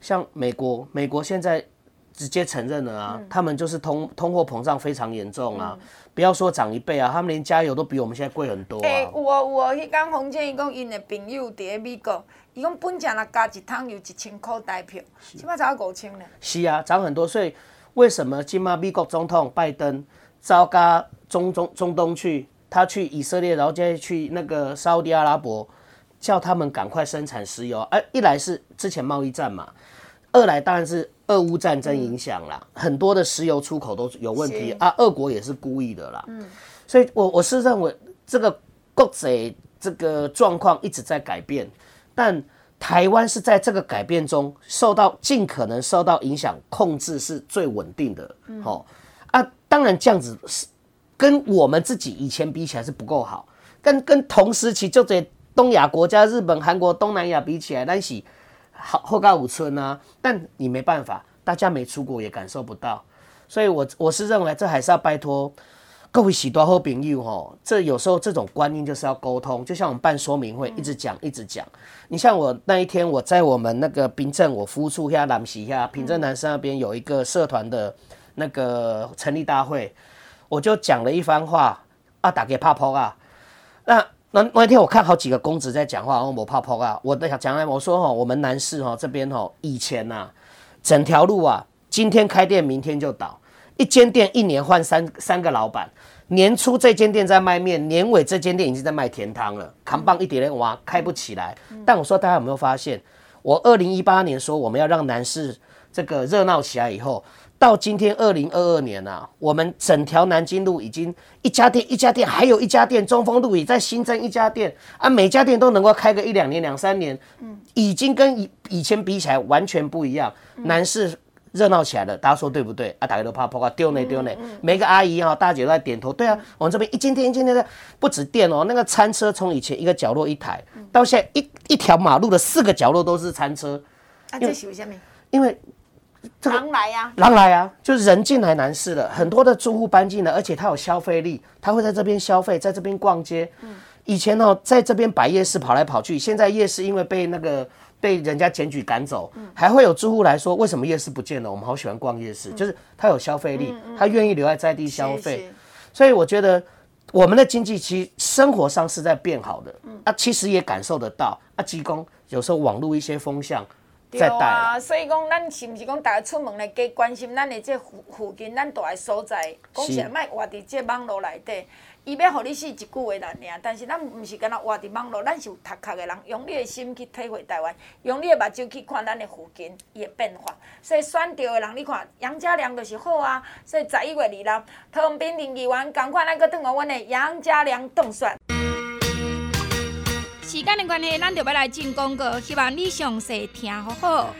像美国，美国现在直接承认了啊，嗯、他们就是通通货膨胀非常严重啊。嗯、不要说涨一倍啊，他们连加油都比我们现在贵很多啊。欸、我我迄讲洪建伊讲，因的朋友伫美国。伊讲本钱若加一桶油一千块台票，起码涨到五千呢。是啊，涨很多。所以为什么今嘛美国总统拜登召加中中中东去，他去以色列，然后再去那个沙乌地阿拉伯，叫他们赶快生产石油。哎、啊，一来是之前贸易战嘛，二来当然是俄乌战争影响啦，嗯、很多的石油出口都有问题是啊。俄国也是故意的啦。嗯，所以我我是认为这个国际这个状况一直在改变。但台湾是在这个改变中受到尽可能受到影响，控制是最稳定的。嗯，好啊，当然这样子是跟我们自己以前比起来是不够好，跟跟同时期就这东亚国家，日本、韩国、东南亚比起来，那是好后盖五村啊。但你没办法，大家没出国也感受不到，所以我我是认为这还是要拜托。各位喜多好朋友吼，这有时候这种观念就是要沟通，就像我们办说明会，一直讲一直讲。你像我那一天，我在我们那个平镇，我服务处下南溪下平镇南山那边有一个社团的那个成立大会，我就讲了一番话啊，打给泡泡啊。那那那一天我看好几个公子在讲话，我泡泡啊，我在讲来我说哈，我们南市哈这边哈以前呐，整条路啊，今天开店明天就倒。一间店一年换三三个老板，年初这间店在卖面，年尾这间店已经在卖甜汤了，扛棒一点点哇，开不起来。但我说大家有没有发现，我二零一八年说我们要让南市这个热闹起来以后，到今天二零二二年啊，我们整条南京路已经一家店一家店，还有一家店中丰路也在新增一家店啊，每家店都能够开个一两年两三年，已经跟以以前比起来完全不一样，南市。热闹起来了，大家说对不对啊？大家都怕怕丢呢丢呢，每个阿姨啊、大姐都在点头。对啊，我们这边一间店一间店的，不止店哦，那个餐车从以前一个角落一台，到现在一一条马路的四个角落都是餐车。啊，这是为什么？因为这个狼来呀，狼来啊，就是人进来难事了，很多的住户搬进来，而且他有消费力，他会在这边消费，在这边逛街。以前哦，在这边摆夜市跑来跑去，现在夜市因为被那个。被人家检举赶走，还会有住户来说：“为什么夜市不见了？我们好喜欢逛夜市，就是他有消费力，他愿意留在在地消费。所以我觉得我们的经济其实生活上是在变好的。啊，其实也感受得到。啊，技工有时候网络一些风向，在带啊。所以讲，咱是毋是讲，大家出门来加关心咱的这附附近咱住的所在，讲起来莫活伫这网络内底。伊要互你死一句话啦，尔。但是咱毋是敢若活伫网络，咱是有读壳的人，用你的心去体会台湾，用你的目睭去看咱的附近伊的变化。所以选对的人，你看杨家良就是好啊。所以十一月二日，桃园平林议员赶快来个转互阮的杨家良当选。时间的关系，咱就要来进广告，希望你详细听好好。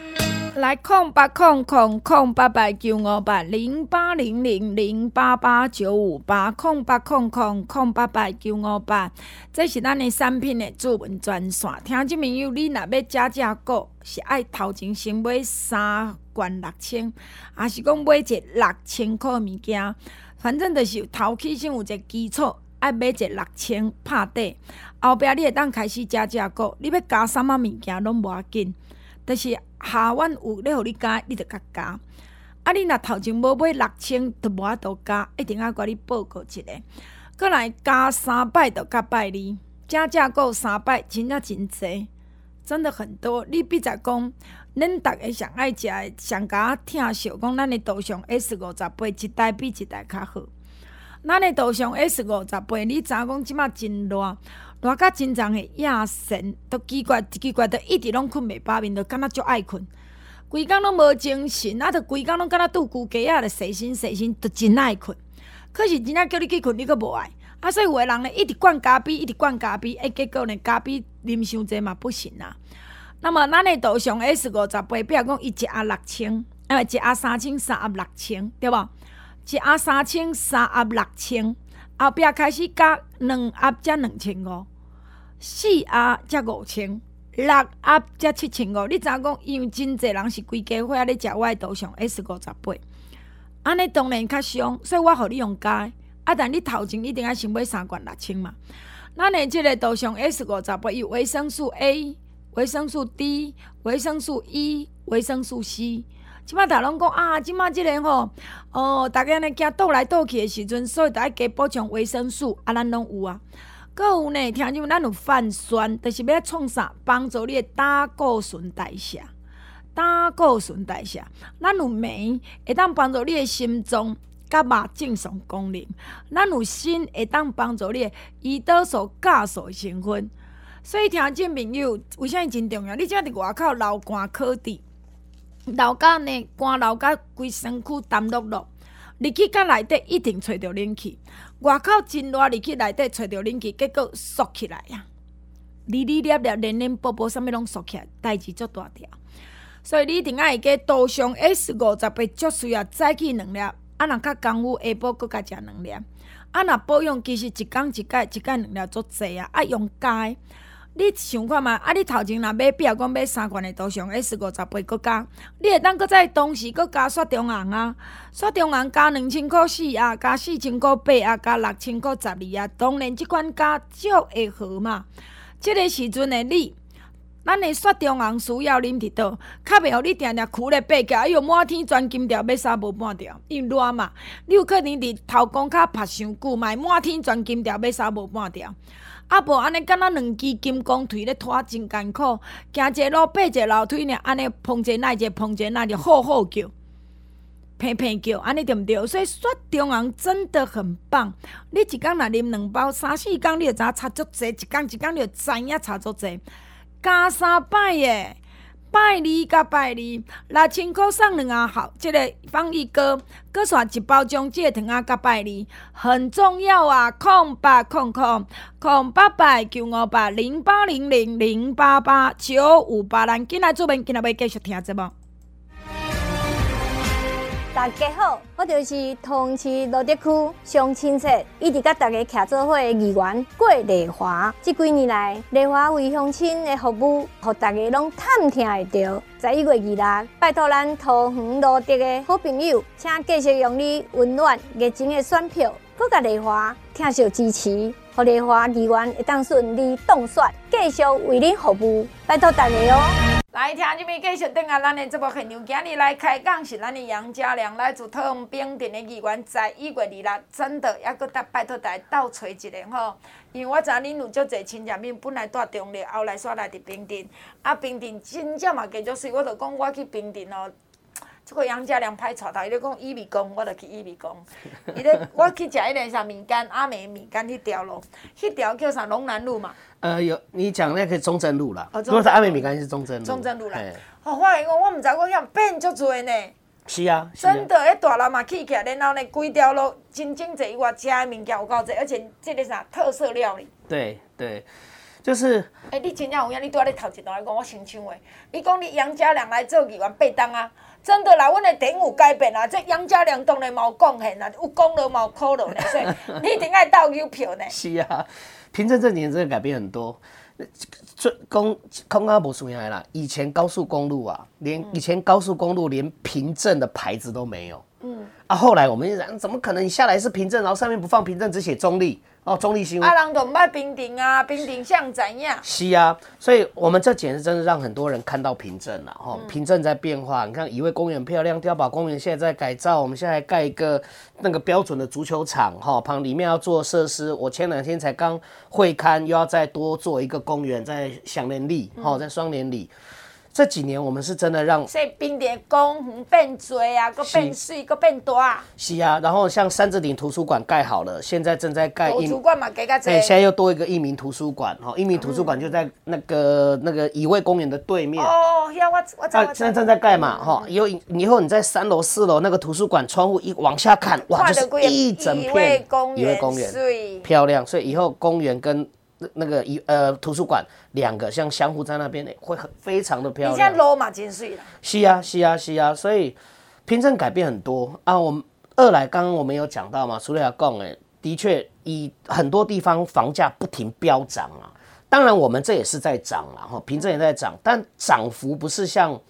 来空八空空空八八九五八零八零零零八八九五八空八空空空八八九五八，这是咱的产品的主文专线。听众朋友，你若要加价购，是爱头前先买三罐六千，还是讲买一六千块物件？反正就是头起先有一个基础，爱买一六千拍底，后壁你会当开始加价购，你要加什么物件拢无要紧，就是。下晚有咧，互你加，你着甲加。啊，你若头前无买六千，着无法度加，一定要甲你报告一下。过来加三摆，着甲拜你。加价购三摆，真正真济，真的很多。你比在讲，恁逐个上爱食诶，上加疼惜讲，咱诶导向 S 五十八一代比一代较好。咱诶导向 S 五十八，你知影讲即马真热。热甲真重诶，夜神都奇怪，奇怪都一直拢困袂饱面，都敢若足爱困，规工拢无精神，啊，都规工拢敢若拄龟鸡仔咧，洗身洗身都真爱困。可是真正叫你去困，你阁无爱。啊，所以有诶人咧一直灌咖啡，一直灌咖啡，诶，结果呢咖啡啉伤济嘛不行啊。那么咱诶导向 S 五十八，比如讲伊一盒六千，啊，一盒三千，三盒六千，对无？一盒三千，三盒六千，后壁开始加两盒才两千五。四盒才五千，六盒才七千五。你知影讲？因为真济人是规家伙咧食我诶导向 S 五十八，安尼当然较俗，所以我互你用解。啊，但你头前一定爱先买三罐六千嘛。咱诶即个导向 S 五十八有维生素 A、维生素 D、维生素 E、维生素 C。即摆大拢讲啊，即摆即个吼，哦，逐个安尼惊倒来倒去诶时阵，所以着爱加补充维生素，啊，咱拢有啊。阁有呢，听讲咱有泛酸，就是要创啥？帮助你诶胆固醇代谢，胆固醇代谢。咱有酶，会当帮助你诶心脏甲肉正常功能。咱有锌，会当帮助你诶胰岛素、酵素成分。所以听众朋友，为啥真重要？你只要伫外口流汗可滴，流汗呢汗流到规身躯澹漉漉，入去甲内底一定吹着冷气。外口真热，入去内底吹着冷气，结果缩起来呀！哩哩粒粒、连连波波，啥物拢缩起来，代志足大条。所以你一定爱加多上 S 五十八，足需要早起两粒，啊，若较功夫下晡阁加食两粒，啊，若保养其实一工一盖一盖两粒足济啊，啊用加。你想看嘛？啊！你头前若买，比如讲买三罐的都上 S 五十八阁加，你会当搁在同时搁加雪中红啊！雪中红加两千块四啊，加四千块八啊，加六千块十二啊。当然，即款加足会好嘛。即、这个时阵的你，咱的雪中红需要啉伫倒，较袂互你定定苦咧爬起。哎哟，满天钻金条，要纱无半条，因热嘛。你有可能伫头光卡拍伤久，嘛满天钻金条，要纱无半条。啊无安尼，敢若两支金刚腿咧拖真艰苦，行者路爬者楼梯呢，安尼碰一个，一个碰一个，那就吼吼叫，砰砰叫，安尼对毋对？所以雪中人真的很棒。你一工若啉两包，三四工你就知影差足济，一工一工你就知影差足济，加三摆耶。拜二甲拜二，六千块送两盒，即、这个放一哥，搁刷一包装，即个糖啊甲拜二，很重要啊！空八空空空八八九五八零八零零零八八九五八，咱进来做面今仔要继续听节目。大家好，我就是桃园市罗德区相亲社，一直甲大家徛做伙的议员郭丽华。这几年来，丽华为乡亲的服务，互大家拢探听会到。十一月二日，拜托咱桃园罗德的好朋友，请继续用你温暖热情的选票，搁甲丽华听受支持，互丽华议员会当顺利当选，继续为您服务。拜托大家哦。来听这边继续等下咱的这部现场，今日来开讲是咱的杨家良来自桃园平镇的议员，在一月二日真的还阁搭拜托大家倒找一个吼，因为我知影恁有足侪亲戚面本来住中坜，后来煞来伫平镇，啊平镇真正嘛加足水，我着讲我去平镇哦。这个杨家良歹带头，伊咧讲伊味公，我着去伊味公。(laughs) 伊咧，我去食迄个啥面干，阿美面干迄条路，迄条叫啥龙南路嘛。呃，有你讲那个中正路啦。哦，如果是阿美米干是中正路。中正路啦。哦，嘿我发现我毋知我遐变足多呢。是啊。是啊真的，迄大人嘛起起来，然后呢，规条路真正济，我食的物件有够济，而且这个啥特色料理。对对，就是。哎、欸，你真正有影？你拄仔咧头一段来讲，我先抢话。你讲你杨家良来做议员八当啊？真的啦，阮的点有改变啦。这杨家良当然嘛有贡献啦，有功劳嘛有苦劳呢，所以 (laughs) 你一定爱投有票呢。是啊，平镇这几年真的改变很多。这公公阿伯说下来啦，以前高速公路啊，连、嗯、以前高速公路连凭证的牌子都没有。嗯。啊，后来我们就讲，怎么可能你下来是凭证，然后上面不放凭证，只写中坜？哦，中立新闻。啊，人都唔爱平顶啊，平顶像怎样？是啊，所以我们这简直真的让很多人看到平镇了哈。平镇在变化，你看乙未公园漂亮，碉堡公园现在在改造，我们现在盖一个那个标准的足球场哈，旁里面要做设施。我前两天才刚会刊，又要再多做一个公园在祥联里哈，在双连里。这几年我们是真的让，所以平镇公园变多啊，个变水，个变大。是啊，然后像三字顶图书馆盖好了，现在正在盖。图书馆嘛，盖个。对，现在又多一个一民图书馆哈，一民图书馆就在那个那个乙未公园的对面。哦，要我我。啊，现在正在盖嘛哈，以后以后你在三楼四楼那个图书馆窗户一往下看，哇，就是一整片乙未公园，漂亮。所以以后公园跟。那个一呃图书馆两个像相互在那边会很非常的漂亮。你现在楼嘛真水了。是啊是啊是啊，所以凭证改变很多啊。我们二来刚刚我们有讲到嘛，除了要讲哎，的确以很多地方房价不停飙涨啊。当然我们这也是在涨了哈，凭证也在涨，但涨幅不是像。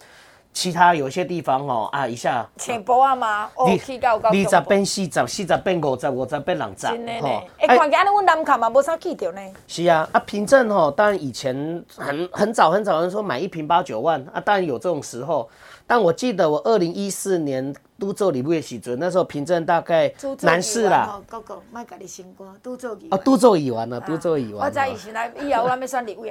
其他有些地方哦啊，一下钱薄啊嘛，二十变四十，四十变五十，五十变六十，真的呢。哎，看起来阮南崁嘛，无啥呢。是啊，啊凭证哦，当然以前很很早很早人说买一瓶八九万啊，当然有这种时候。但我记得我二零一四年都做礼物的时阵，那时候凭证大概男士啦。哥哥，卖家己新歌，都做哦，都做议员了，都做议员。我在以前来以后我们算礼物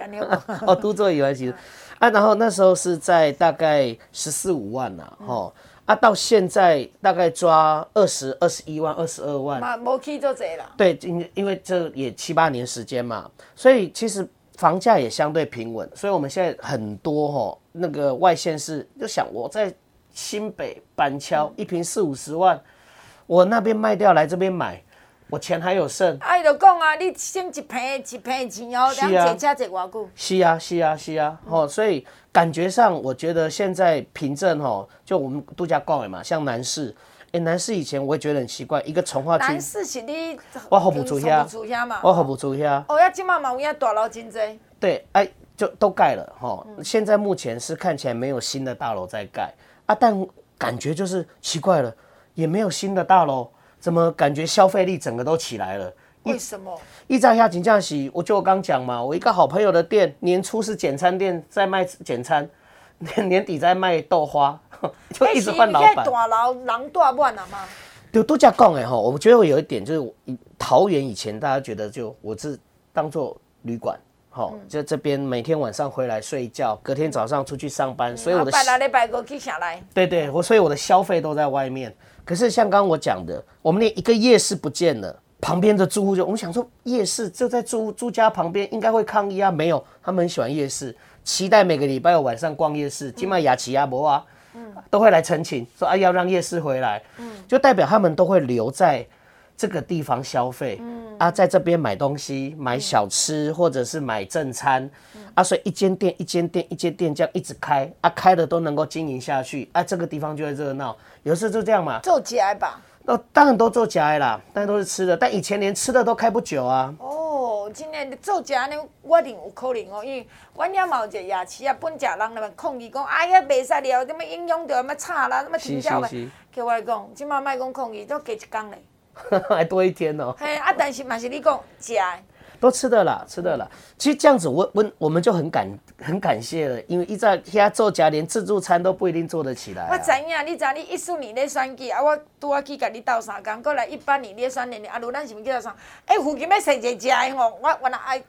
哦，都做议员其实。啊，然后那时候是在大概十四五万呐，吼，啊，到现在大概抓二十二十一万、二十二万，嘛，没去就这了。对，因因为这也七八年时间嘛，所以其实房价也相对平稳，所以我们现在很多吼那个外县市就想我在新北板桥一平四五十万，我那边卖掉来这边买。我钱还有剩，哎，就讲啊，你省一坪一坪钱哦，两节加节偌久？是啊，是啊，是啊，吼，所以感觉上，我觉得现在平镇吼，就我们度假逛的嘛，像南市，哎、欸，南市以前我也觉得很奇怪，一个从化区，南市是你，我好不住遐，我好不住遐，哦，呀，今嘛嘛有遐大楼真侪，对，哎，就都盖了，哈，现在目前是看起来没有新的大楼在盖。啊，但感觉就是奇怪了，也没有新的大楼。怎么感觉消费力整个都起来了？为什么？一在下紧张喜，我就我刚讲嘛，我一个好朋友的店，年初是简餐店在卖简餐，年 (laughs) 年底在卖豆花，(laughs) 就一直换老板。大楼人大满了吗？就都这样讲哎哈，我觉得我有一点就是，桃园以前大家觉得就我是当做旅馆，好，就这边每天晚上回来睡觉，隔天早上出去上班，所以我的拜六礼拜五去下来。对对，我所以我的消费都在外面。可是像刚刚我讲的，我们连一个夜市不见了，旁边的住户就我们想说，夜市就在住住家旁边，应该会抗议啊？没有，他们很喜欢夜市，期待每个礼拜五晚上逛夜市。起码雅琪阿伯啊，都会来澄清说啊，要让夜市回来，就代表他们都会留在这个地方消费，啊，在这边买东西、买小吃或者是买正餐，啊，所以一间店一间店一间店这样一直开，啊，开的都能够经营下去，啊，这个地方就会热闹。有时候就这样嘛，做起来吧。那当然都做起来啦，但都是吃的。但以前连吃的都开不久啊。哦，今年做起来呢，我一定有可能哦，因为我家嘛有一个夜市啊，本家人那么抗议讲，哎呀，袂使了，什么影响到什么差啦，什么停销的。叫我讲，今嘛卖讲抗议，都加一工嘞。(laughs) 还多一天哦。嘿啊，但是嘛是你讲食的。都吃的了，吃的了。其实这样子我，我我我们就很感很感谢了，因为一在遐做家连自助餐都不一定做得起来、啊。我知影，你知你一四年咧选举啊，我拄啊去甲你斗相共，过来一八年咧选年年啊，如咱是毋是叫做啥？哎、欸，附近要生一个食的吼，我原来爱。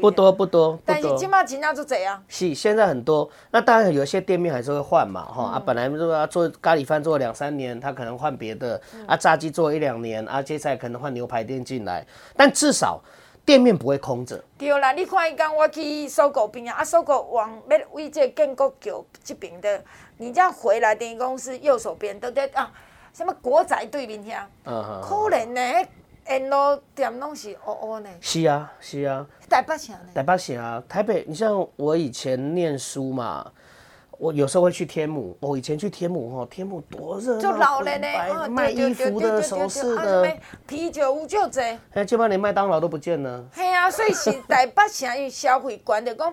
不多不多，但是起码尽量就这样。是现在很多，那当然有些店面还是会换嘛，哈、嗯、啊，本来如果要做咖喱饭做两三年，他可能换别的，嗯、啊，炸鸡做一两年，啊，接下来可能换牛排店进来，但至少店面不会空着。对啦，你看一刚我去搜狗边啊，啊，搜狗往要为这建国桥这边的，你这样回来等于讲是右手边，对不对啊？什么国宅对面遐，嗯哼，可能呢。沿路店拢是乌乌呢。是啊，是啊。台北城呢？台北城啊，台北，你像我以前念书嘛，我有时候会去天母。我以前去天母吼，天母多热闹，就老了呢，卖衣服的、首饰的，啤酒有就济。哎，基本连麦当劳都不见了。嘿啊，所以是台北城伊消费观就讲，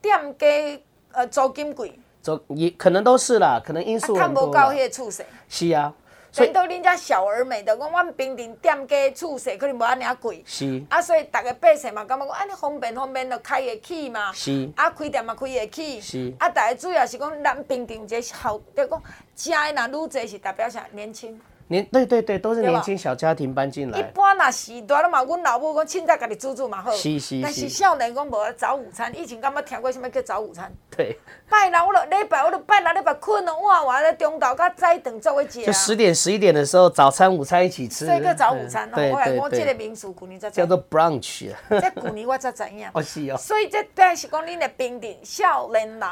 店家呃租金贵。(laughs) 租也可能都是啦，可能因素很多。看不到迄个厝势。是啊。所以到恁遮小而美的，讲阮平顶店家厝势可能无安尼啊贵。是。啊，所以逐个百姓嘛，感觉讲安尼方便方便，就开会起嘛。是。啊，开店嘛开会起。是。啊，逐个主要是讲咱平顶这好，就讲食的若愈济是代表啥？年轻。年对对对，都是年轻小家庭搬进来。一般若时段了嘛，阮老母讲凊彩家己煮煮嘛好。是是是。但是少年讲无早午餐，以前敢捌听过什么叫早午餐？对。拜六我着礼拜我着拜六礼拜困了哇哇咧中昼甲早顿做伙食。就十点十一点的时候，早餐午餐一起吃。这个早午餐哦，我来我这个民俗，旧年才叫做 brunch。这旧年我才知影。(laughs) 哦是哦。所以这表示讲恁的平地少年人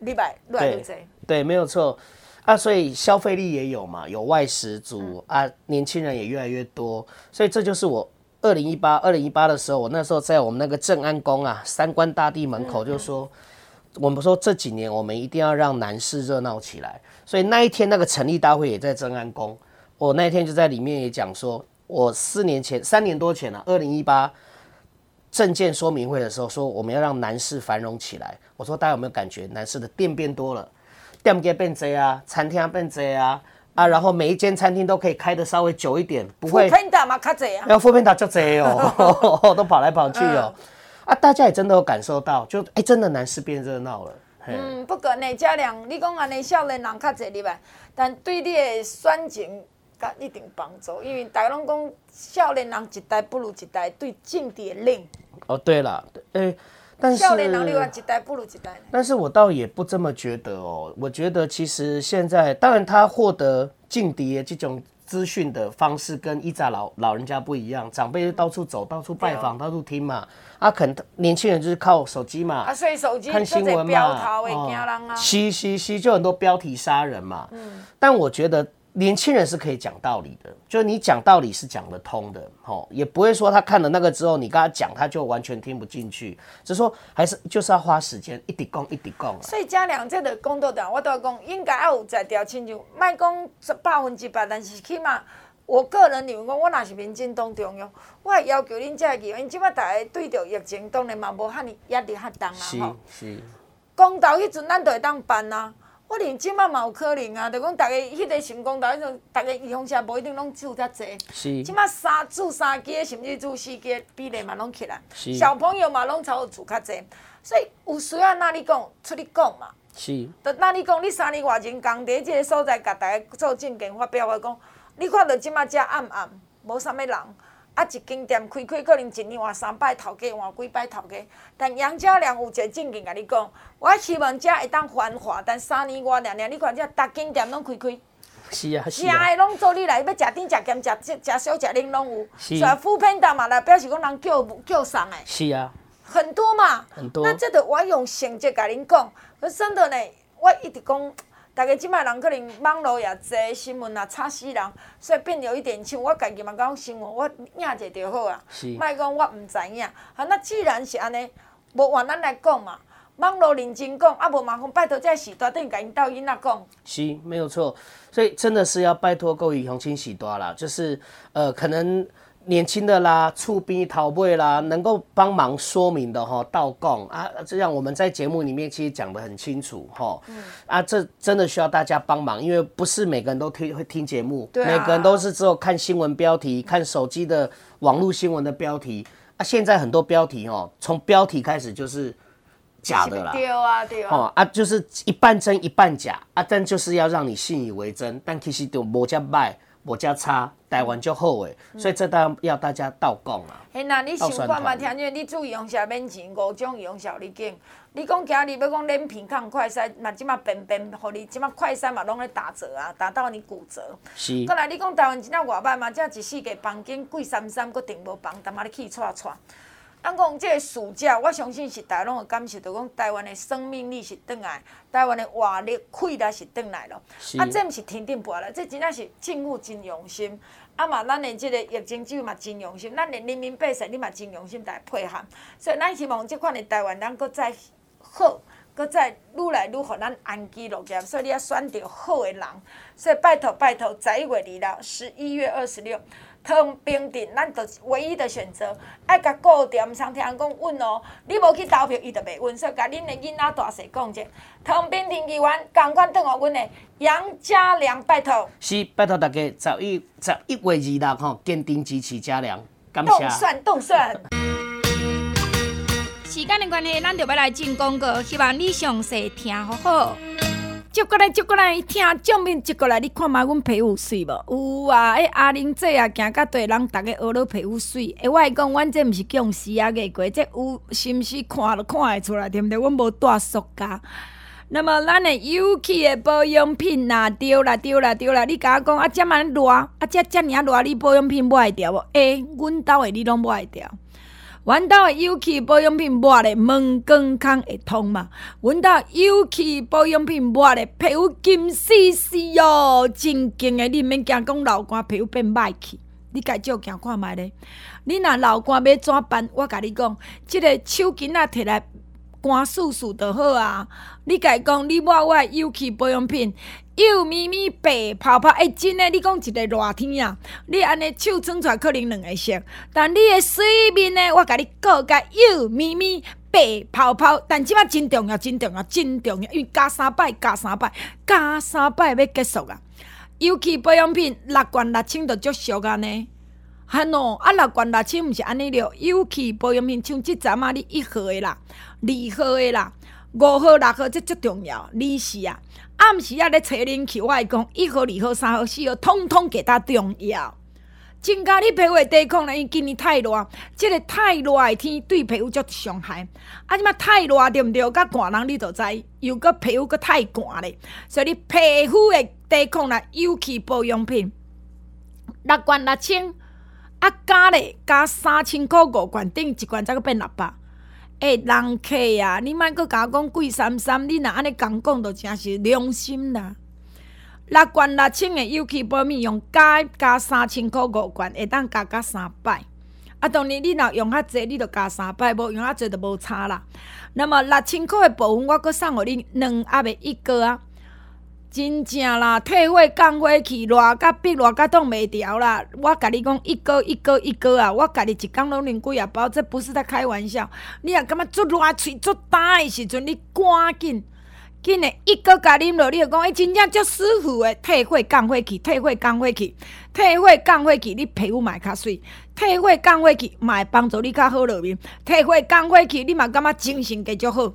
礼拜愈来愈济。对，没有错。啊，所以消费力也有嘛，有外食族、嗯、啊，年轻人也越来越多，所以这就是我二零一八二零一八的时候，我那时候在我们那个正安宫啊，三官大帝门口就说，嗯、我们说这几年我们一定要让南市热闹起来，所以那一天那个成立大会也在正安宫，我那一天就在里面也讲说，我四年前三年多前了、啊，二零一八证件说明会的时候说我们要让南市繁荣起来，我说大家有没有感觉南市的店变多了？店家变多啊，餐厅变多啊，啊，然后每一间餐厅都可以开的稍微久一点，不会。副品达嘛较济啊。要副片打就济哦，(laughs) (laughs) 都跑来跑去哦。嗯、啊，大家也真的有感受到，就哎、欸，真的南势变热闹了。嗯，不过呢，嘉良，你讲安尼少年人较侪入来，但对你的选情甲一定帮助，因为大家拢讲少年人一代不如一代，对政治的冷。哦，对了，哎、欸。但是，但是我倒也不这么觉得哦。我觉得其实现在，当然他获得劲敌这种资讯的方式跟一扎老老人家不一样，长辈到处走，到处拜访，到处听嘛。啊，肯年轻人就是靠手机嘛，啊，所以手机看新闻嘛，哦，嘻嘻嘻，就很多标题杀人嘛。嗯，但我觉得。年轻人是可以讲道理的，就是你讲道理是讲得通的，吼，也不会说他看了那个之后，你跟他讲，他就完全听不进去。只是说，还是就是要花时间，一直讲，一直讲。所以嘉良这个工作的，我都要讲，应该要有在调亲像，卖讲百分之百，但是起码我个人认为讲，我若是民进党中央，我也要求恁这个议员，即摆大家对着疫情，当然嘛无遐尼压力遐重啊，吼。是是。公道迄阵，咱就会当办啊。我连即马嘛有可能啊，就讲逐个迄个成功，大家大家预防车无一定拢住较济。是。即马三住三间，甚至住四间，比例嘛拢起来。是。小朋友嘛拢超住较济，所以有需要哪里讲出去讲嘛。是。就哪里讲？你三年外前讲伫即个所在，甲逐个做证件发表话讲，你看到即马遮暗暗，无啥物人。啊，一间店开开，可能一年换三摆头家，换几摆头家。但杨家良有一个证据甲你讲，我希望遮会当繁华，但三年外尔尔，你看遮逐间店拢开开。是啊，是啊。食的拢做你来，要食甜食咸食食小食零拢有。是。所以副品达嘛来表示讲人叫叫送的。是啊。很多嘛。很多。那这个我用成绩甲恁讲，可真的呢，我一直讲。大家即摆人可能网络也侪，新闻也吵死人，所以变有一点像我家己嘛讲新闻，我领者就好啊。是。莫讲我毋知影，啊，那既然是安尼，无换咱来讲嘛。网络认真讲，啊，无麻烦拜托这时代等于甲因斗囡仔讲。是，没有错。所以真的是要拜托各位乡亲时代啦，就是呃，可能。年轻的啦，厝边头尾啦，能够帮忙说明的哈，倒讲啊，这样我们在节目里面其实讲的很清楚哈。嗯。啊，这真的需要大家帮忙，因为不是每个人都听会听节目，对啊，每个人都是只有看新闻标题，看手机的网络新闻的标题。啊，现在很多标题哦，从标题开始就是假的啦。对啊，对啊。哦啊，就是一半真一半假啊，但就是要让你信以为真，但其实都无加歹，无遮差，台湾就好诶。所以这当要大家倒讲啊。嘿，那你想看嘛？听见你注意用下面钱，五种用小你经。你讲今日要讲连品抗快筛，嘛即马便便，互你即马快筛嘛拢咧打折啊，打到你骨折。是。过来你讲台湾真正外卖嘛？这一四个房间贵三三，搁订无房，淡仔你去踹踹。咱讲即个暑假，我相信是大家拢会感受到，讲台湾的生命力是转来，台湾的活力、气力是转来咯。啊，这毋是天顶播来，这真正是政府真用心。啊嘛，咱的即个疫情只有嘛真用心，咱的人民百姓你嘛真用心来配合。所以咱希望即款的台湾，人搁再。好，搁再愈来愈互咱安居乐业，所以你要选择好的人。所以拜托拜托，十一月二六，十一月二十六，唐平镇，咱就是唯一的选择。爱甲顾店，毋通听人讲稳哦。你无去投票，伊就袂稳。所以甲恁的囡仔大细讲者，汤冰镇议员共款等候阮的杨家良，拜托。是拜托大家十一十一月二六吼，坚定支持家良，感谢。动算动算。时间的关系，咱就要来进广告，希望你详细听好好。接过来，接过来，听正面接过来，你看嘛，阮皮肤水无？有啊，诶，阿玲姐啊，行甲对人，逐个学了皮肤水。诶，我讲，阮这毋是讲死啊个过，这有是毋是看了看会出来，对毋对？阮无带塑胶。那么，咱的有机的保养品呐，对啦，对啦，对啦，你甲我讲啊，这么热，啊，这这尔热，你保养品买会掉无？诶，阮兜的你拢买会掉。阮兜的有机保养品抹咧，门光康会通嘛？阮兜有机保养品抹咧，皮肤金丝丝哟，真劲诶！你免惊讲老干皮肤变歹去，你家照镜看觅咧。你若老干要怎办？我甲你讲，即、个手巾仔摕来干繻繻就好啊。你家讲，你抹我有机保养品。幼咪咪白泡泡，哎、欸，真诶！你讲一个热天啊，你安尼手伸出来可能两个色，但你诶水面呢，我甲你讲个幼咪咪白泡泡，但即摆真重要，真重要，真重要，因为加三摆，加三摆，加三摆要结束啊！尤其保养品六罐六千就足俗啊呢，哈喏，啊六罐六千毋是安尼了，尤其保养品像即阵啊，你一盒诶啦，二盒诶啦，五盒六盒，这足重要，你是啊。暗时啊，咧找恁去，我来讲一号、二号、三号、四号，通通给他重要。增加你皮肤抵抗力，因今年太热，即、这个太热的天对皮肤足伤害。啊，即马太热对毋对？甲寒人你都知，又阁皮肤阁太寒咧，所以你皮肤的抵抗力，尤其保养品六罐六千，啊加咧加三千块五罐，等于一罐才阁变六百。诶、欸，人客啊，你莫阁甲我讲贵三三，你若安尼讲讲，就诚实良心啦。六罐六千的有机保米用加加三千箍五罐，会当加加三百。啊，当然你若用较济，你就加三百；无用较济，就无差啦。那么六千箍的部分，我阁送互你两盒的一个啊。真正啦，退火降火气，热甲逼热甲挡袂牢啦！我甲你讲，一个一个一个啊！我家己一工拢啉几啊包，这不是在开玩笑。你若感觉足热、喙足焦的时阵，你赶紧紧的一个甲啉落，你就讲，哎，真正足舒服的，退火降火气，退火降火气，退火降火气，你皮肤嘛会较水，退火降火气嘛会帮助你较好落面，退火降火气，你嘛感觉精神继续好。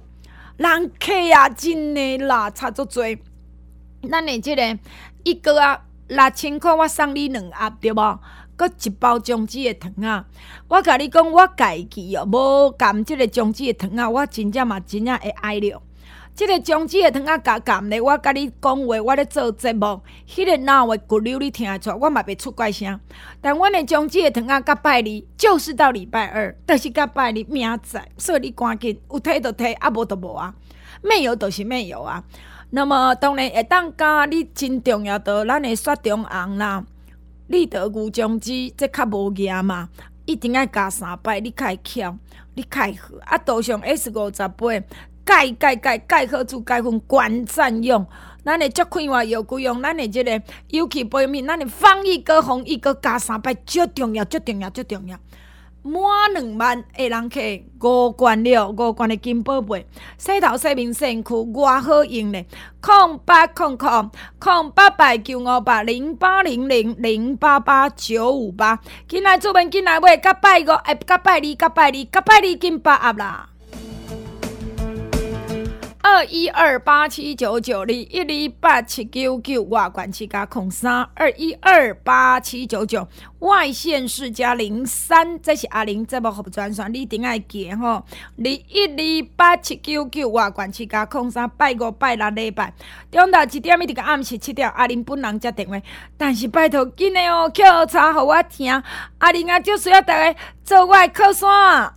人客啊，真的啦，差足多。咱的即个一个啊，六千块，我送你两盒，对无？阁一包姜子的糖啊！我甲你讲，我家己哦，无含即个姜子的糖啊，我真正嘛真正会爱了。即个姜子的糖啊，加含咧，我甲你讲话，我咧做节目，迄个闹话骨溜你听会出，我嘛袂出怪声。但阮的姜子的糖啊，甲拜二就是到礼拜二，但是甲拜二明仔，所以你赶紧有摕就摕，啊无就无啊，没有就是没有啊。那么当然会当加你真重要的，咱的雪中红啦，立德牛樟芝，这较无盐嘛，一定要加三摆，你较会巧，你较会好。啊，涂上 S 五十八，钙钙钙钙壳珠钙粉管占用，咱的足快活又贵用，咱的这个尤其保养品，咱的防疫个防疫个加三摆，最重要最重要最重要。满两万的人客，五罐了，五罐的金宝贝，洗头洗面身躯，偌好用嘞！空八空空空八百九五八零八零零零八八九五八，进来出门进来买，甲拜五，哎，甲拜二，甲拜二，甲拜二金八压啦！二一二八七九九二一二八七九九外关七加空三二一二八七九九外县市加零三，这是阿玲节目服务专线，你一定爱记吼。二一二八七九九外关七加空三拜五拜六礼拜，中昼一点一直到暗时七点，阿玲本人接电话，但是拜托紧的哦，叫查互我听，阿玲啊，就需要大家做我的靠山。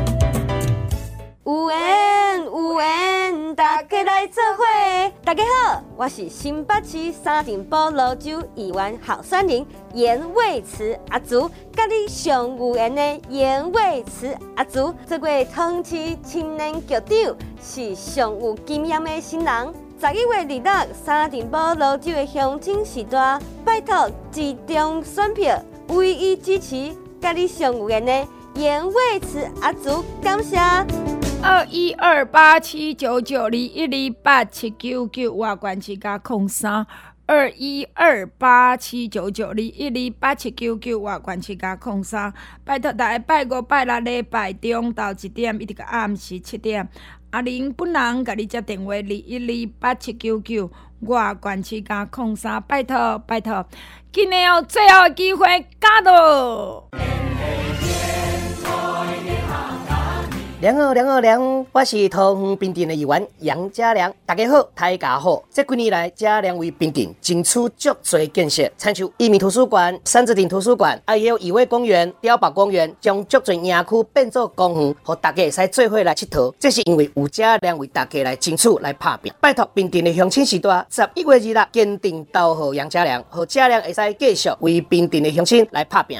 有缘有缘，大家来做伙。大家好，我是新北市三重埔芦洲议员候选人颜蔚慈阿祖，甲你上有缘的颜蔚慈阿祖，这位同期青年局长是上有经验的新人。十一月二日，三重埔芦洲的乡亲时段，拜托集中选票，唯一支持甲你上有缘的颜蔚慈阿祖，感谢。二一二八七九九二一二八七九九外关七加空三二一二八七九九二一二八七九九外关七加空三，拜托大家拜五拜六礼拜中昼一点一直到暗时七点，阿玲本人甲你接电话二一二八七九九外关七加空三，拜托拜托，今年有最后机会加到。凉哦凉哦凉，我是桃园平镇的议员杨家良，大家好，大家好。这几年来，家良为平镇争取足多建设，参像一民图书馆、三字亭图书馆，还有义威公园、碉堡公园，将足多园区变作公园，和大家会使做伙来佚佗。这是因为有家良为大家来争取来拍拼，拜托平镇的乡亲时代，十一月二日坚定投予杨家良，和家良会使继续为平镇的乡亲来拍拼。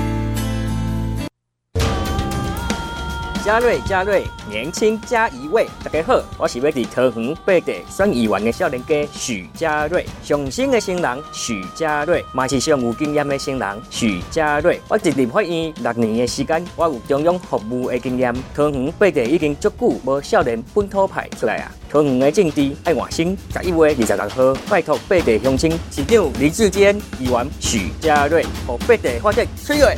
嘉瑞，嘉瑞，年轻加一位。大家好，我是要伫桃园八地选议员的少年家许嘉瑞，上新的新人许嘉瑞，嘛是上有经验的新人许嘉瑞。我进入法院六年的时间，我有中央服务的经验。桃园八地已经足久无少年本土派出来啊！桃园的政治爱换新，十一月二十六号，拜托八地乡亲市长李志坚议员许嘉瑞，和八地发展水瑞。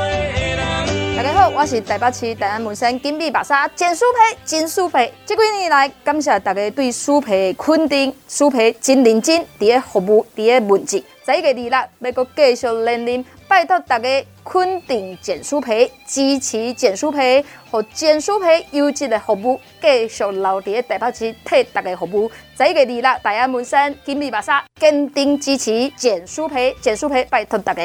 大家好，我是台北市大安门山金碧白沙简书培，简书培。这几年来，感谢大家对书培的肯定，书培真认真，伫个服务，伫个文字。十一月二日，要继续连任，拜托大家昆鼎减酥皮、支持简书皮和简书皮优质的服务，继续留伫台北市替大家服务。十一月二，大安门山金利巴沙坚定支持简书皮，简书皮拜托大家。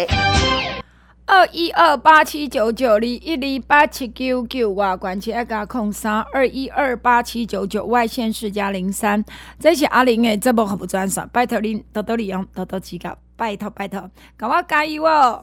二一二八七九九二一二八七九九外关切加空三二一二八七九九外线是加零三，这是阿玲的节目服务专线，拜托您多多利用，多多指教，拜托拜托，给我加油哦！